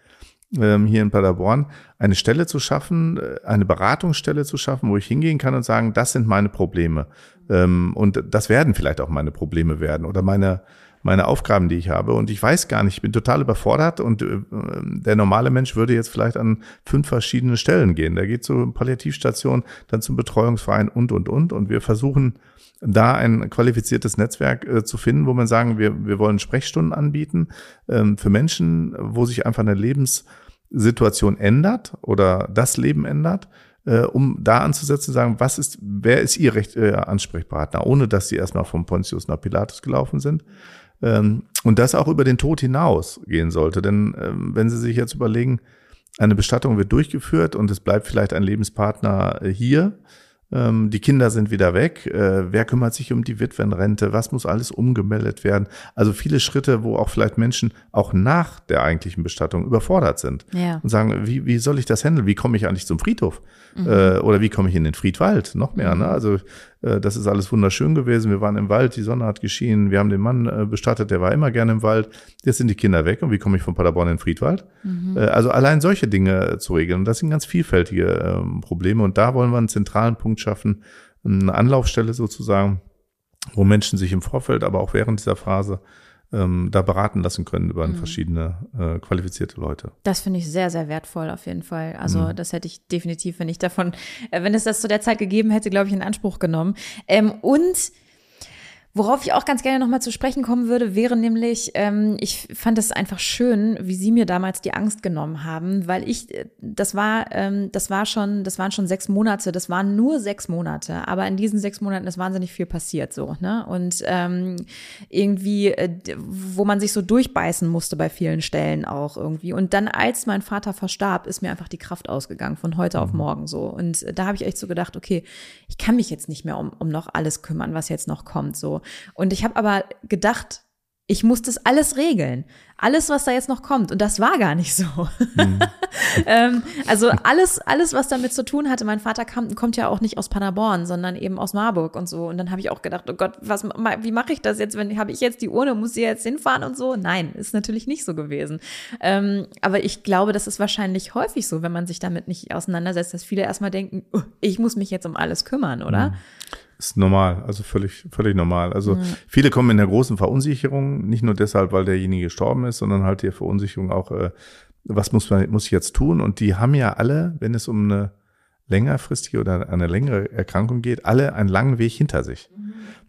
ähm, hier in Paderborn eine Stelle zu schaffen, äh, eine Beratungsstelle zu schaffen, wo ich hingehen kann und sagen, das sind meine Probleme. Ähm, und das werden vielleicht auch meine Probleme werden oder meine meine Aufgaben, die ich habe. Und ich weiß gar nicht, ich bin total überfordert und äh, der normale Mensch würde jetzt vielleicht an fünf verschiedene Stellen gehen. Der geht zur Palliativstation, dann zum Betreuungsverein und, und, und. Und wir versuchen da ein qualifiziertes Netzwerk äh, zu finden, wo man sagen, wir, wir wollen Sprechstunden anbieten ähm, für Menschen, wo sich einfach eine Lebenssituation ändert oder das Leben ändert äh, um da anzusetzen, sagen, was ist, wer ist Ihr Recht, äh, Ansprechpartner, ohne dass Sie erstmal vom Pontius nach Pilatus gelaufen sind, und das auch über den Tod hinaus gehen sollte. Denn ähm, wenn Sie sich jetzt überlegen, eine Bestattung wird durchgeführt und es bleibt vielleicht ein Lebenspartner äh, hier, ähm, die Kinder sind wieder weg. Äh, wer kümmert sich um die Witwenrente? Was muss alles umgemeldet werden? Also viele Schritte, wo auch vielleicht Menschen auch nach der eigentlichen Bestattung überfordert sind ja. und sagen, wie, wie soll ich das handeln? Wie komme ich eigentlich zum Friedhof? Mhm. Äh, oder wie komme ich in den Friedwald? Noch mehr. Ne? Mhm. Ne? Also das ist alles wunderschön gewesen. Wir waren im Wald, die Sonne hat geschienen. Wir haben den Mann äh, bestattet, der war immer gerne im Wald. Jetzt sind die Kinder weg. Und wie komme ich von Paderborn in den Friedwald? Mhm. Äh, also allein solche Dinge zu regeln. Und das sind ganz vielfältige ähm, Probleme. Und da wollen wir einen zentralen Punkt schaffen, eine Anlaufstelle sozusagen, wo Menschen sich im Vorfeld, aber auch während dieser Phase ähm, da beraten lassen können über mhm. verschiedene äh, qualifizierte Leute. Das finde ich sehr, sehr wertvoll auf jeden Fall. Also mhm. das hätte ich definitiv, wenn ich davon, äh, wenn es das zu der Zeit gegeben hätte, glaube ich, in Anspruch genommen. Ähm, und Worauf ich auch ganz gerne nochmal zu sprechen kommen würde, wäre nämlich, ähm, ich fand es einfach schön, wie Sie mir damals die Angst genommen haben, weil ich, äh, das war, ähm, das war schon, das waren schon sechs Monate, das waren nur sechs Monate, aber in diesen sechs Monaten ist wahnsinnig viel passiert so, ne? Und ähm, irgendwie, äh, wo man sich so durchbeißen musste bei vielen Stellen auch irgendwie. Und dann, als mein Vater verstarb, ist mir einfach die Kraft ausgegangen von heute auf mhm. morgen so. Und da habe ich echt so gedacht, okay, ich kann mich jetzt nicht mehr um, um noch alles kümmern, was jetzt noch kommt so. Und ich habe aber gedacht, ich muss das alles regeln. Alles, was da jetzt noch kommt. Und das war gar nicht so. Mhm. <laughs> ähm, also alles, alles, was damit zu tun hatte. Mein Vater kam, kommt ja auch nicht aus Paderborn, sondern eben aus Marburg und so. Und dann habe ich auch gedacht, oh Gott, was, wie mache ich das jetzt? Wenn habe ich jetzt die Urne, muss ich jetzt hinfahren und so? Nein, ist natürlich nicht so gewesen. Ähm, aber ich glaube, das ist wahrscheinlich häufig so, wenn man sich damit nicht auseinandersetzt, dass viele erstmal denken, oh, ich muss mich jetzt um alles kümmern, oder? Mhm. Ist normal, also völlig, völlig normal. Also mhm. viele kommen in der großen Verunsicherung, nicht nur deshalb, weil derjenige gestorben ist, sondern halt die Verunsicherung auch, äh, was muss man, muss ich jetzt tun? Und die haben ja alle, wenn es um eine längerfristige oder eine längere Erkrankung geht, alle einen langen Weg hinter sich.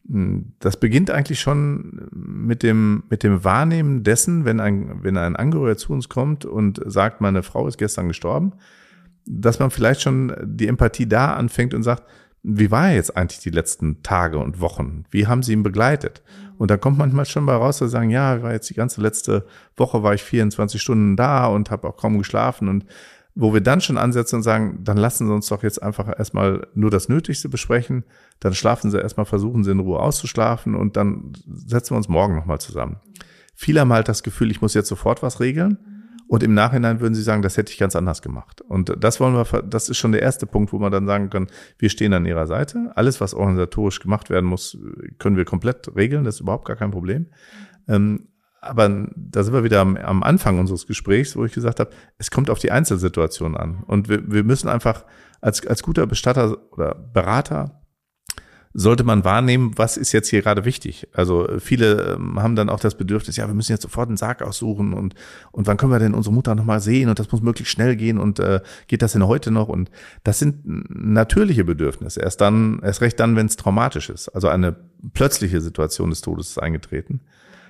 Mhm. Das beginnt eigentlich schon mit dem, mit dem Wahrnehmen dessen, wenn ein, wenn ein Angehöriger zu uns kommt und sagt, meine Frau ist gestern gestorben, dass man vielleicht schon die Empathie da anfängt und sagt, wie war er jetzt eigentlich die letzten Tage und Wochen? Wie haben Sie ihn begleitet? Und da kommt manchmal schon mal raus, zu sagen, ja, war jetzt die ganze letzte Woche war ich 24 Stunden da und habe auch kaum geschlafen und wo wir dann schon ansetzen und sagen, dann lassen Sie uns doch jetzt einfach erstmal nur das Nötigste besprechen, dann schlafen Sie erstmal, versuchen Sie in Ruhe auszuschlafen und dann setzen wir uns morgen nochmal zusammen. Viele haben halt das Gefühl, ich muss jetzt sofort was regeln und im Nachhinein würden sie sagen, das hätte ich ganz anders gemacht. Und das wollen wir, das ist schon der erste Punkt, wo man dann sagen kann, wir stehen an ihrer Seite. Alles, was organisatorisch gemacht werden muss, können wir komplett regeln. Das ist überhaupt gar kein Problem. Ähm, aber da sind wir wieder am, Anfang unseres Gesprächs, wo ich gesagt habe, es kommt auf die Einzelsituation an. Und wir, wir müssen einfach als, als guter Bestatter oder Berater sollte man wahrnehmen, was ist jetzt hier gerade wichtig. Also viele ähm, haben dann auch das Bedürfnis, ja, wir müssen jetzt sofort einen Sarg aussuchen und, und wann können wir denn unsere Mutter nochmal sehen und das muss möglichst schnell gehen und äh, geht das denn heute noch? Und das sind natürliche Bedürfnisse. Erst dann, erst recht dann, wenn es traumatisch ist. Also eine plötzliche Situation des Todes ist eingetreten.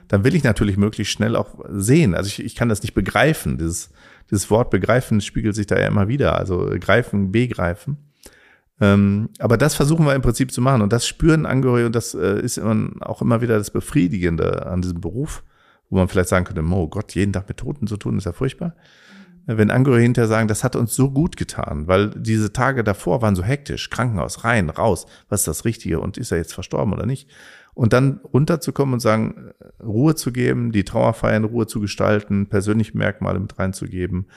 Dann will ich natürlich möglichst schnell auch sehen. Also ich, ich kann das nicht begreifen. Dieses, dieses Wort begreifen spiegelt sich da ja immer wieder. Also greifen, begreifen. Ähm, aber das versuchen wir im Prinzip zu machen und das spüren Angehörige und das äh, ist immer, auch immer wieder das Befriedigende an diesem Beruf, wo man vielleicht sagen könnte, oh Gott, jeden Tag mit Toten zu tun, ist ja furchtbar. Äh, wenn Angehörige hinterher sagen, das hat uns so gut getan, weil diese Tage davor waren so hektisch, Krankenhaus, rein, raus, was ist das Richtige und ist er jetzt verstorben oder nicht? Und dann runterzukommen und sagen, äh, Ruhe zu geben, die Trauerfeier in Ruhe zu gestalten, persönliche Merkmale mit reinzugeben,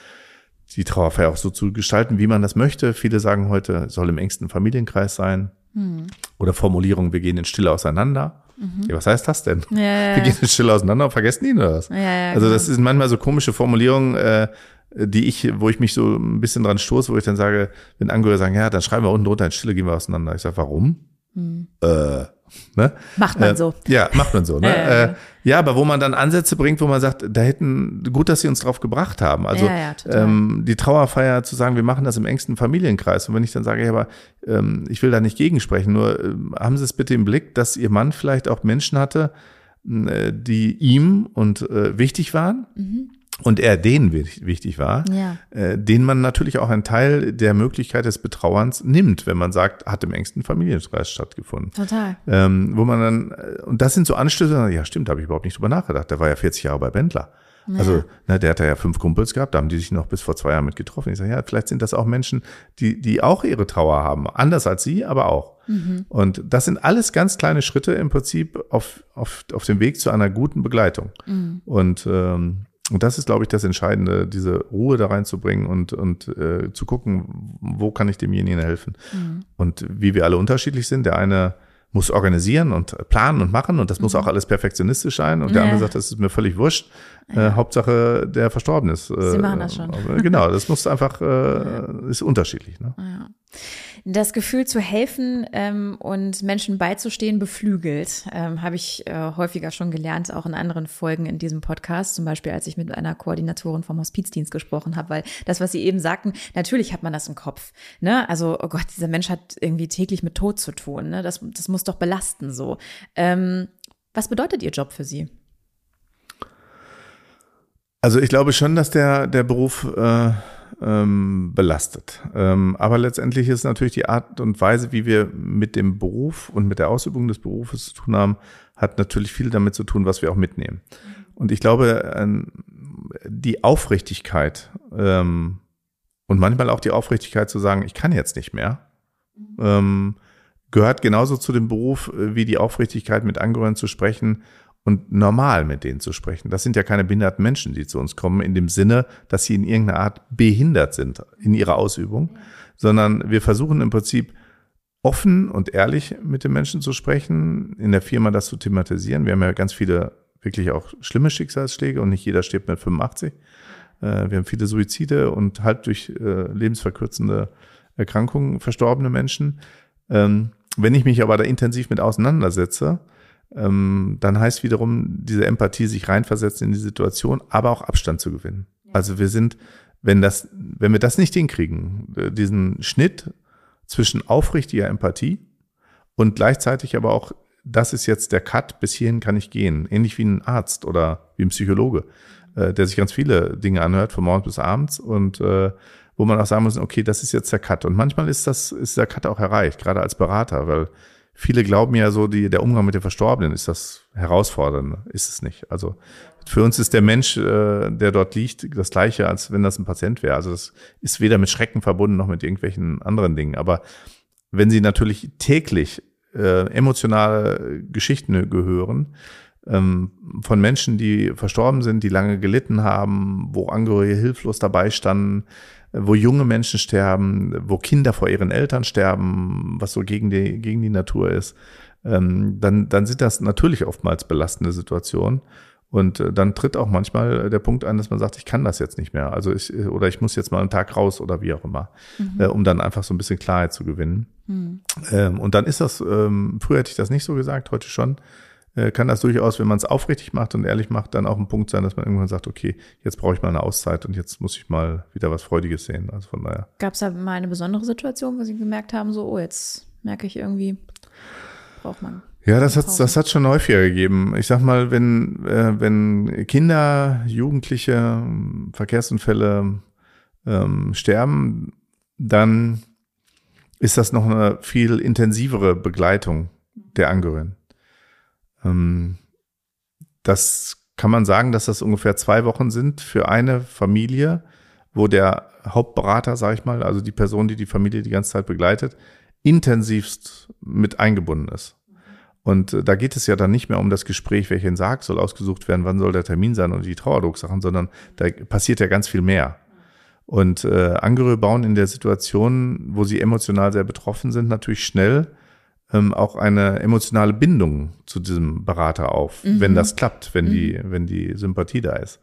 die Trauerfeier auch so zu gestalten, wie man das möchte. Viele sagen heute, soll im engsten Familienkreis sein. Mhm. Oder Formulierung, wir gehen in Stille auseinander. Mhm. Ja, was heißt das denn? Ja, ja, wir gehen in Stille auseinander und vergessen ihn oder was? also das genau. sind manchmal so komische Formulierungen, äh, die ich, wo ich mich so ein bisschen dran stoße, wo ich dann sage, wenn Angehörige sagen, ja, dann schreiben wir unten drunter in Stille, gehen wir auseinander. Ich sage, warum? Mhm. Äh, Ne? Macht man äh, so. Ja, macht man so. Ne? <laughs> Äh, ja, aber wo man dann Ansätze bringt, wo man sagt, da hätten, gut, dass sie uns drauf gebracht haben. Also ja, ja, ähm, die Trauerfeier zu sagen, wir machen das im engsten Familienkreis. Und wenn ich dann sage, ja, aber ähm, ich will da nicht gegensprechen, nur äh, haben Sie es bitte im Blick, dass Ihr Mann vielleicht auch Menschen hatte, äh, die ihm und äh, wichtig waren. Mhm und er denen wichtig war, ja. äh, den man natürlich auch einen Teil der Möglichkeit des Betrauerns nimmt, wenn man sagt, hat im engsten Familienkreis stattgefunden. Total. Ähm, wo man dann, äh, und das sind so Anstöße, ja stimmt, habe ich überhaupt nicht drüber nachgedacht. Der war ja 40 Jahre bei Bendler. Ja. Also, ne, der hat ja fünf Kumpels gehabt, da haben die sich noch bis vor zwei Jahren mit getroffen. Ich sage, ja, vielleicht sind das auch Menschen, die, die auch ihre Trauer haben. Anders als sie, aber auch. Mhm. Und das sind alles ganz kleine Schritte im Prinzip auf, auf, auf dem Weg zu einer guten Begleitung. Mhm. Und ähm, und das ist, glaube ich, das Entscheidende, diese Ruhe da reinzubringen und, und äh, zu gucken, wo kann ich demjenigen helfen. Mhm. Und wie wir alle unterschiedlich sind, der eine muss organisieren und planen und machen und das mhm. muss auch alles perfektionistisch sein. Und der andere sagt, das ist mir völlig wurscht. Äh, Hauptsache, der verstorben ist. Sie machen das schon. genau, das muss einfach, äh, <laughs> ist unterschiedlich. Ne? Ja. Das Gefühl zu helfen ähm, und Menschen beizustehen beflügelt, ähm, habe ich äh, häufiger schon gelernt, auch in anderen Folgen in diesem Podcast, zum Beispiel als ich mit einer Koordinatorin vom Hospizdienst gesprochen habe, weil das, was Sie eben sagten, natürlich hat man das im Kopf. Ne? Also, oh Gott, dieser Mensch hat irgendwie täglich mit Tod zu tun. Ne? Das, das muss doch belasten so. Ähm, was bedeutet Ihr Job für Sie? Also ich glaube schon, dass der, der Beruf äh, ähm, belastet. Ähm, aber letztendlich ist natürlich die Art und Weise, wie wir mit dem Beruf und mit der Ausübung des Berufes zu tun haben, hat natürlich viel damit zu tun, was wir auch mitnehmen. Und ich glaube, ähm, die Aufrichtigkeit ähm, und manchmal auch die Aufrichtigkeit zu sagen, ich kann jetzt nicht mehr, ähm, gehört genauso zu dem Beruf äh, wie die Aufrichtigkeit mit Angehörigen zu sprechen und normal mit denen zu sprechen. Das sind ja keine behinderten Menschen, die zu uns kommen, in dem Sinne, dass sie in irgendeiner Art behindert sind in ihrer Ausübung, sondern wir versuchen im Prinzip offen und ehrlich mit den Menschen zu sprechen, in der Firma das zu thematisieren. Wir haben ja ganz viele wirklich auch schlimme Schicksalsschläge und nicht jeder stirbt mit 85. Äh, wir haben viele Suizide und halb durch äh, lebensverkürzende Erkrankungen verstorbene Menschen. Ähm, wenn ich mich aber da intensiv mit auseinandersetze, ähm, dann heißt wiederum diese Empathie sich reinversetzen in die Situation, aber auch Abstand zu gewinnen. Also wir sind, wenn das, wenn wir das nicht hinkriegen, äh, diesen Schnitt zwischen aufrichtiger Empathie und gleichzeitig aber auch, das ist jetzt der Cut, bis hierhin kann ich gehen, ähnlich wie ein Arzt oder wie ein Psychologe, äh, der sich ganz viele Dinge anhört, von morgens bis abends und äh, wo man auch sagen muss, okay, das ist jetzt der Cut. Und manchmal ist das, ist der Cut auch erreicht, gerade als Berater, weil viele glauben ja so, die, der Umgang mit den Verstorbenen ist das Herausfordernde. Ist es nicht. Also für uns ist der Mensch, äh, der dort liegt, das gleiche, als wenn das ein Patient wäre. Also das ist weder mit Schrecken verbunden noch mit irgendwelchen anderen Dingen. Aber wenn sie natürlich täglich äh, emotionale Geschichten gehören, von Menschen, die verstorben sind, die lange gelitten haben, wo Angehörige hilflos dabei standen, wo junge Menschen sterben, wo Kinder vor ihren Eltern sterben, was so gegen die, gegen die Natur ist, ähm, dann, dann sind das natürlich oftmals belastende Situationen. Und äh, dann tritt auch manchmal der Punkt ein, dass man sagt, ich kann das jetzt nicht mehr. Also ich, oder ich muss jetzt mal einen Tag raus oder wie auch immer, mhm. äh, um dann einfach so ein bisschen Klarheit zu gewinnen. Mhm. Ähm, und dann ist das, ähm, früher hätte ich das nicht so gesagt, heute schon. Äh, kann das durchaus, wenn man es aufrichtig macht und ehrlich macht, dann auch ein Punkt sein, dass man irgendwann sagt, okay, jetzt brauche ich mal eine Auszeit und jetzt muss ich mal wieder was Freudiges sehen. Also von daher. Gab es da mal eine besondere Situation, wo Sie gemerkt haben, so, oh, jetzt merke ich irgendwie, braucht man. Ja, das hat das hat schon häufiger gegeben. Ich sag mal, wenn äh, wenn Kinder, Jugendliche Verkehrsunfälle ähm, sterben, dann ist das noch eine viel intensivere Begleitung der Angehörigen. Ähm, das kann man sagen, dass das ungefähr zwei Wochen sind für eine Familie, wo der Hauptberater, sage ich mal, also die Person, die die Familie die ganze Zeit begleitet, intensivst mit eingebunden ist. Und äh, da geht es ja dann nicht mehr um das Gespräch, welchen Sarg soll ausgesucht werden, wann soll der Termin sein und die Trauerdrucksachen, sondern da passiert ja ganz viel mehr. Und äh, Angehörige bauen in der Situation, wo sie emotional sehr betroffen sind, natürlich schnell ähm, auch eine emotionale Bindung zu diesem Berater auf, mhm. wenn das klappt, wenn mhm. die, wenn die Sympathie da ist.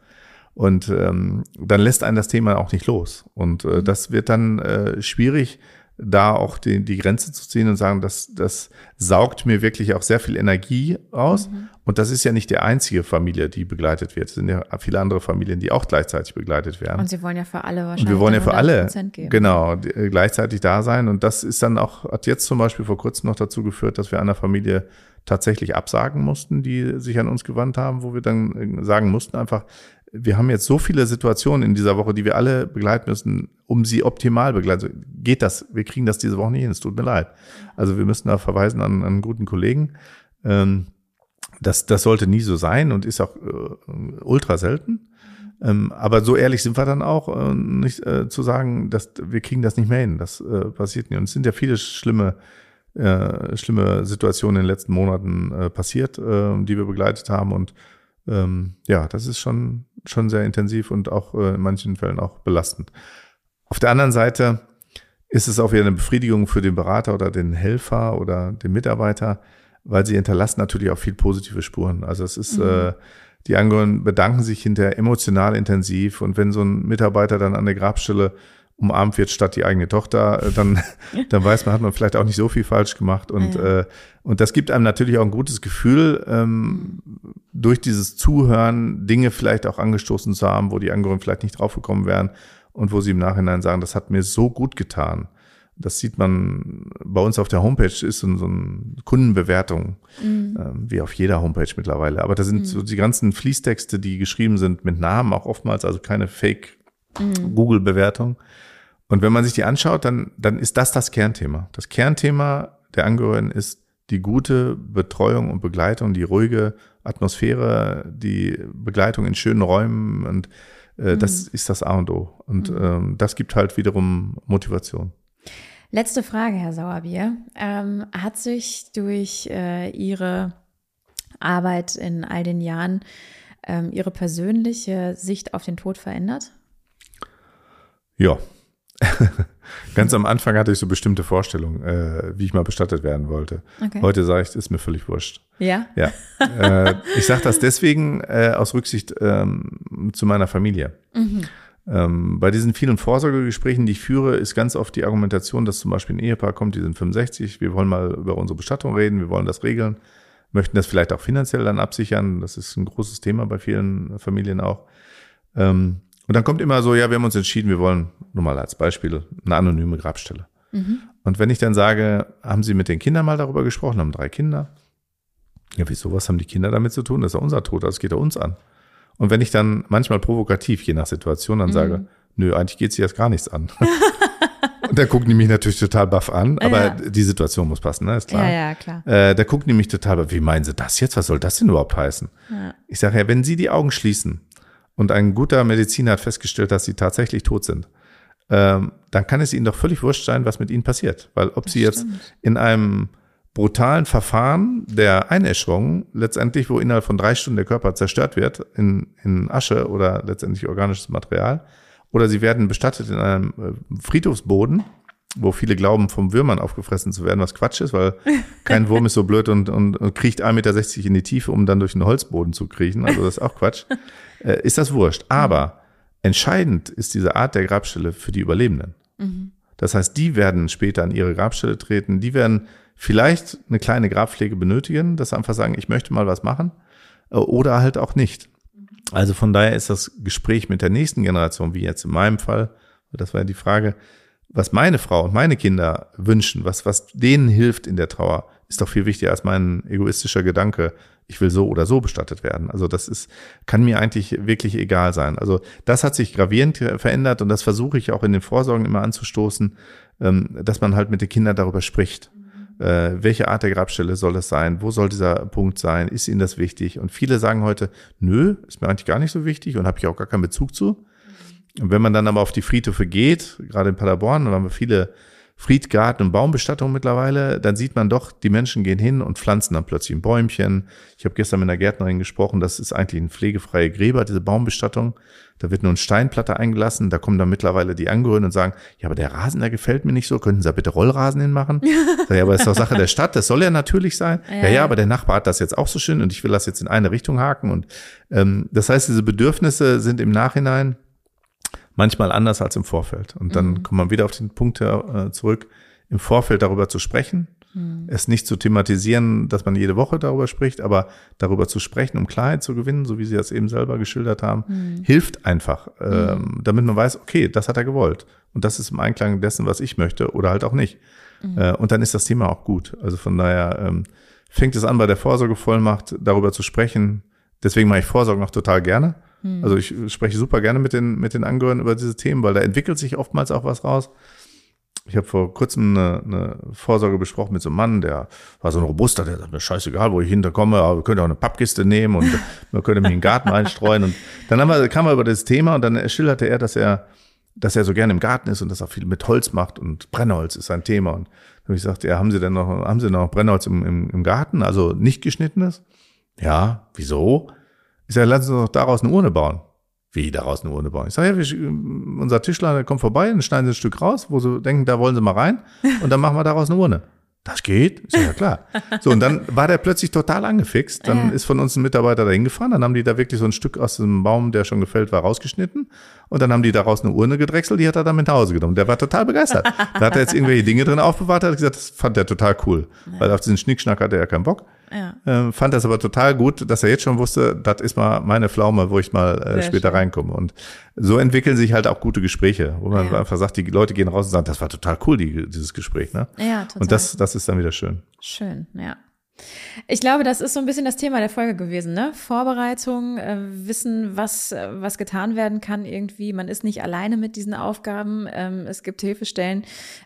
Und ähm, dann lässt einen das Thema auch nicht los. Und äh, mhm. das wird dann äh, schwierig, da auch die, die Grenze zu ziehen und sagen, das, das saugt mir wirklich auch sehr viel Energie aus. Mhm. Und das ist ja nicht die einzige Familie, die begleitet wird. Es sind ja viele andere Familien, die auch gleichzeitig begleitet werden. Und sie wollen ja für alle wahrscheinlich. Und wir wollen ja für alle genau die, äh, gleichzeitig da sein. Und das ist dann auch, hat jetzt zum Beispiel vor kurzem noch dazu geführt, dass wir einer Familie tatsächlich absagen mussten, die sich an uns gewandt haben, wo wir dann äh, sagen mussten einfach, wir haben jetzt so viele Situationen in dieser Woche, die wir alle begleiten müssen, um sie optimal begleiten. Geht das? Wir kriegen das diese Woche nicht hin. Es tut mir leid. Also wir müssen da verweisen an, an einen guten Kollegen. Ähm, das, das sollte nie so sein und ist auch äh, ultra selten. Ähm, aber so ehrlich sind wir dann auch, äh, nicht äh, zu sagen, dass wir kriegen das nicht mehr hin. Das äh, passiert nicht. Und es sind ja viele schlimme, äh, schlimme Situationen in den letzten Monaten äh, passiert, die wir begleitet haben. Und ähm, ja, das ist schon, schon sehr intensiv und auch äh, in manchen Fällen auch belastend. Auf der anderen Seite ist es auch wieder eine Befriedigung für den Berater oder den Helfer oder den Mitarbeiter, weil sie hinterlassen natürlich auch viel positive Spuren. Also es ist, mhm. äh, die Angehörigen bedanken sich hinterher emotional intensiv und wenn so ein Mitarbeiter dann an der Grabstelle umarmt wird statt die eigene Tochter, äh, dann, <laughs> dann weiß man, hat man vielleicht auch nicht so viel falsch gemacht. Und, ja. äh, und das gibt einem natürlich auch ein gutes Gefühl, ähm, durch dieses Zuhören Dinge vielleicht auch angestoßen zu haben, wo die Angehörigen vielleicht nicht draufgekommen wären und wo sie im Nachhinein sagen, das hat mir so gut getan. Das sieht man bei uns auf der Homepage, ist so, so eine Kundenbewertung, mhm. ähm, wie auf jeder Homepage mittlerweile. Aber da sind mhm. so die ganzen Fließtexte, die geschrieben sind mit Namen auch oftmals, also keine Fake mhm. Und wenn man sich die anschaut, dann, dann ist das das Kernthema. Das Kernthema der Angehörigen ist die gute Betreuung und Begleitung, die ruhige Atmosphäre, die Begleitung in schönen Räumen und äh, mhm. das ist das A und O. Und mhm. ähm, das gibt halt wiederum Motivation. Letzte Frage, Herr Sauerbier. Ähm, hat sich durch äh, Ihre Arbeit in all den Jahren ähm, Ihre persönliche Sicht auf den Tod verändert? Ja, <laughs> Ganz am Anfang hatte ich so bestimmte Vorstellungen, äh, wie ich mal bestattet werden wollte. Okay. Heute sage ich, ist mir völlig wurscht. Ja? Ja. äh, ich sage das deswegen äh, aus Rücksicht ähm, zu meiner Familie. Mhm. Ähm, bei diesen vielen Vorsorgegesprächen, die ich führe, ist ganz oft die Argumentation, dass zum Beispiel ein Ehepaar kommt, die sind 65, wir wollen mal über unsere Bestattung reden, wir wollen das regeln, möchten das vielleicht auch finanziell dann absichern. Das ist ein großes Thema bei vielen Familien auch. Ähm, und dann kommt immer so, ja, wir haben uns entschieden, wir wollen, nur mal als Beispiel, eine anonyme Grabstelle. Mhm. Und wenn ich dann sage, haben Sie mit den Kindern mal darüber gesprochen, haben drei Kinder? Ja, wieso, was haben die Kinder damit zu tun? Das ist ja unser Tod, das geht ja uns an. Und wenn ich dann manchmal provokativ, je nach Situation, dann mhm. sage, nö, eigentlich geht sie jetzt gar nichts an. <laughs> Und da gucken die mich natürlich total baff an, aber ja. die Situation muss passen, ne? Ist klar. Ja, ja, klar. Äh, da gucken die mich total baff, wie meinen sie das jetzt? Was soll das denn überhaupt heißen? Ja. Ich sage ja, wenn sie die Augen schließen und ein guter Mediziner hat festgestellt, dass sie tatsächlich tot sind, ähm, dann kann es ihnen doch völlig wurscht sein, was mit ihnen passiert. Weil ob das sie jetzt in einem brutalen Verfahren der Einäscherung, letztendlich, wo innerhalb von drei Stunden der Körper zerstört wird, in, in Asche oder letztendlich organisches Material, oder sie werden bestattet in einem äh, Friedhofsboden, wo viele glauben, vom Würmern aufgefressen zu werden, was Quatsch ist, weil kein Wurm ist so blöd und, und, und kriecht 1,60 Meter in die Tiefe, um dann durch einen Holzboden zu kriechen. Also das ist auch Quatsch. Äh, ist das wurscht. Aber entscheidend ist diese Art der Grabstelle für die Überlebenden. Mhm. Das heißt, die werden später an ihre Grabstelle treten, die werden vielleicht eine kleine Grabpflege benötigen, dass sie einfach sagen, ich möchte mal was machen äh, oder halt auch nicht. Also von daher ist das Gespräch mit der nächsten Generation, wie jetzt in meinem Fall, das war ja die Frage, was meine Frau und meine Kinder wünschen, was, was denen hilft in der Trauer, ist doch viel wichtiger als mein egoistischer Gedanke, ich will so oder so bestattet werden. Also das ist, kann mir eigentlich wirklich egal sein. Also das hat sich gravierend verändert und das versuche ich auch in den Vorsorgen immer anzustoßen, ähm, dass man halt mit den Kindern darüber spricht. Äh, welche Art der Grabstelle soll es sein? Wo soll dieser Punkt sein? Ist Ihnen das wichtig? Und viele sagen heute, nö, ist mir eigentlich gar nicht so wichtig und habe ich auch gar keinen Bezug zu. Und wenn man dann aber auf die Friedhöfe geht, gerade in Paderborn, dann haben wir viele Friedgarten und Baumbestattungen mittlerweile, dann sieht man doch, die Menschen gehen hin und pflanzen dann plötzlich ein Bäumchen. Ich habe gestern mit einer Gärtnerin gesprochen, das ist eigentlich ein pflegefreie Gräber, diese Baumbestattung. Da wird nur eine Steinplatte eingelassen, da kommen dann mittlerweile die Angehörigen und sagen, ja, aber der Rasen, der gefällt mir nicht so, könnten Sie da bitte Rollrasen hinmachen? <laughs> ja, aber das ist doch Sache der Stadt, das soll ja natürlich sein. Ja, ja, ja, aber der Nachbar hat das jetzt auch so schön und ich will das jetzt in eine Richtung haken. Und ähm, das heißt, diese Bedürfnisse sind im Nachhinein manchmal anders als im Vorfeld. Und dann mhm. kommt man wieder auf den Punkt äh, zurück, im Vorfeld darüber zu sprechen, mhm. es nicht zu thematisieren, dass man jede Woche darüber spricht, aber darüber zu sprechen, um Klarheit zu gewinnen, so wie Sie das eben selber geschildert haben, mhm. hilft einfach, ähm, mhm. damit man weiß, okay, das hat er gewollt. Und das ist im Einklang dessen, was ich möchte oder halt auch nicht. Mhm. Äh, und dann ist das Thema auch gut. Also von daher ähm, fängt es an, bei der Vorsorgevollmacht darüber zu sprechen. Deswegen mache ich Vorsorge noch total gerne hm. Also ich spreche super gerne mit den, mit den Angehörigen über diese Themen, weil da entwickelt sich oftmals auch was raus. Ich habe vor kurzem eine, eine Vorsorge besprochen mit so einem Mann, der war so ein Robuster, der sagt mir scheißegal, wo ich hinterkomme, aber wir können auch eine Pappkiste nehmen und <laughs> man könnte mich in den Garten einstreuen. Und dann haben wir, kam er über das Thema und dann schilderte er, dass er, dass er so gerne im Garten ist und dass er viel mit Holz macht und Brennholz ist sein Thema. Und dann habe ich gesagt, ja, haben Sie denn noch, haben Sie noch Brennholz im, im, im Garten, also nicht geschnittenes? Ja, wieso? Ich sage, lass uns doch daraus eine Urne bauen. Wie daraus eine Urne bauen? Ich sage, ja, wir, unser Tischler der kommt vorbei, dann schneiden sie ein Stück raus, wo sie denken, da wollen sie mal rein <laughs> und dann machen wir daraus eine Urne. Das geht? Ist ja klar. <laughs> So, und dann war der plötzlich total angefixt. Dann Ja. ist von uns ein Mitarbeiter da hingefahren. Dann haben die da wirklich so ein Stück aus dem Baum, der schon gefällt war, rausgeschnitten. Und dann haben die daraus eine Urne gedrechselt, die hat er dann mit nach Hause genommen. Der war total begeistert. Da hat er jetzt irgendwelche Dinge drin aufbewahrt, hat gesagt, das fand er total cool. Weil auf diesen Schnickschnack hatte er keinen Bock. Ja. Ähm, fand das aber total gut, dass er jetzt schon wusste, das ist mal meine Pflaume, wo ich mal äh, später schön. reinkomme. Und so entwickeln sich halt auch gute Gespräche, wo man Ja. einfach sagt, die Leute gehen raus und sagen, das war total cool, die, dieses Gespräch. Ne? Ja, total. Und das, das ist dann wieder schön. Schön, ja. Ich glaube, das ist so ein bisschen das Thema der Folge gewesen, ne? Vorbereitung, äh, wissen, was, äh, was getan werden kann irgendwie. Man ist nicht alleine mit diesen Aufgaben. Ähm, es gibt Hilfestellen.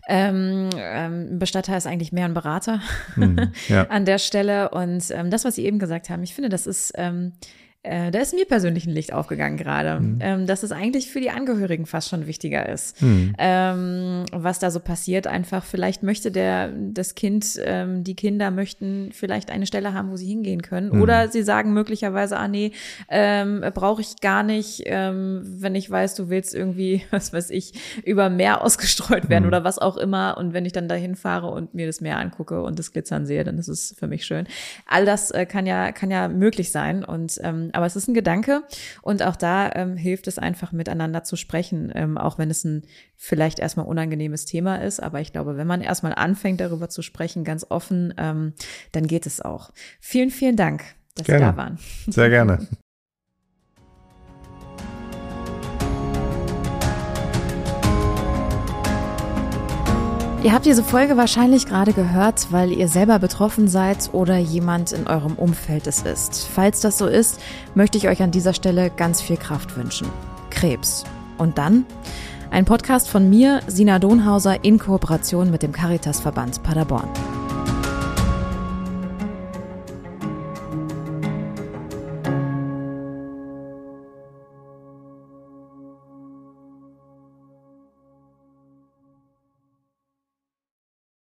Ähm, ähm, ein Bestatter ist eigentlich mehr ein Berater Mhm, ja. <laughs> an der Stelle. Und ähm, das, was Sie eben gesagt haben, ich finde, das ist, ähm, äh, da ist mir persönlich ein Licht aufgegangen gerade, Mhm. ähm, dass es eigentlich für die Angehörigen fast schon wichtiger ist, Mhm. ähm, was da so passiert. Einfach, vielleicht möchte der, das Kind, ähm, die Kinder möchten vielleicht eine Stelle haben, wo sie hingehen können. Mhm. Oder sie sagen möglicherweise, ah nee, ähm, brauche ich gar nicht, ähm, wenn ich weiß, du willst irgendwie, <laughs> was weiß ich, über Meer ausgestreut werden Mhm. oder was auch immer. Und wenn ich dann dahin fahre und mir das Meer angucke und das Glitzern sehe, dann ist es für mich schön. All das äh, kann ja, kann ja möglich sein. Und ähm, aber es ist ein Gedanke und auch da ähm, hilft es einfach miteinander zu sprechen, ähm, auch wenn es ein vielleicht erstmal unangenehmes Thema ist. Aber ich glaube, wenn man erstmal anfängt, darüber zu sprechen, ganz offen, ähm, dann geht es auch. Vielen, vielen Dank, dass Gerne. Sie da waren. Sehr gerne. <laughs> Ihr habt diese Folge wahrscheinlich gerade gehört, weil ihr selber betroffen seid oder jemand in eurem Umfeld es ist. Falls das so ist, möchte ich euch an dieser Stelle ganz viel Kraft wünschen. Krebs. Und dann? Ein Podcast von mir, Sina Donhauser, in Kooperation mit dem Caritasverband Paderborn.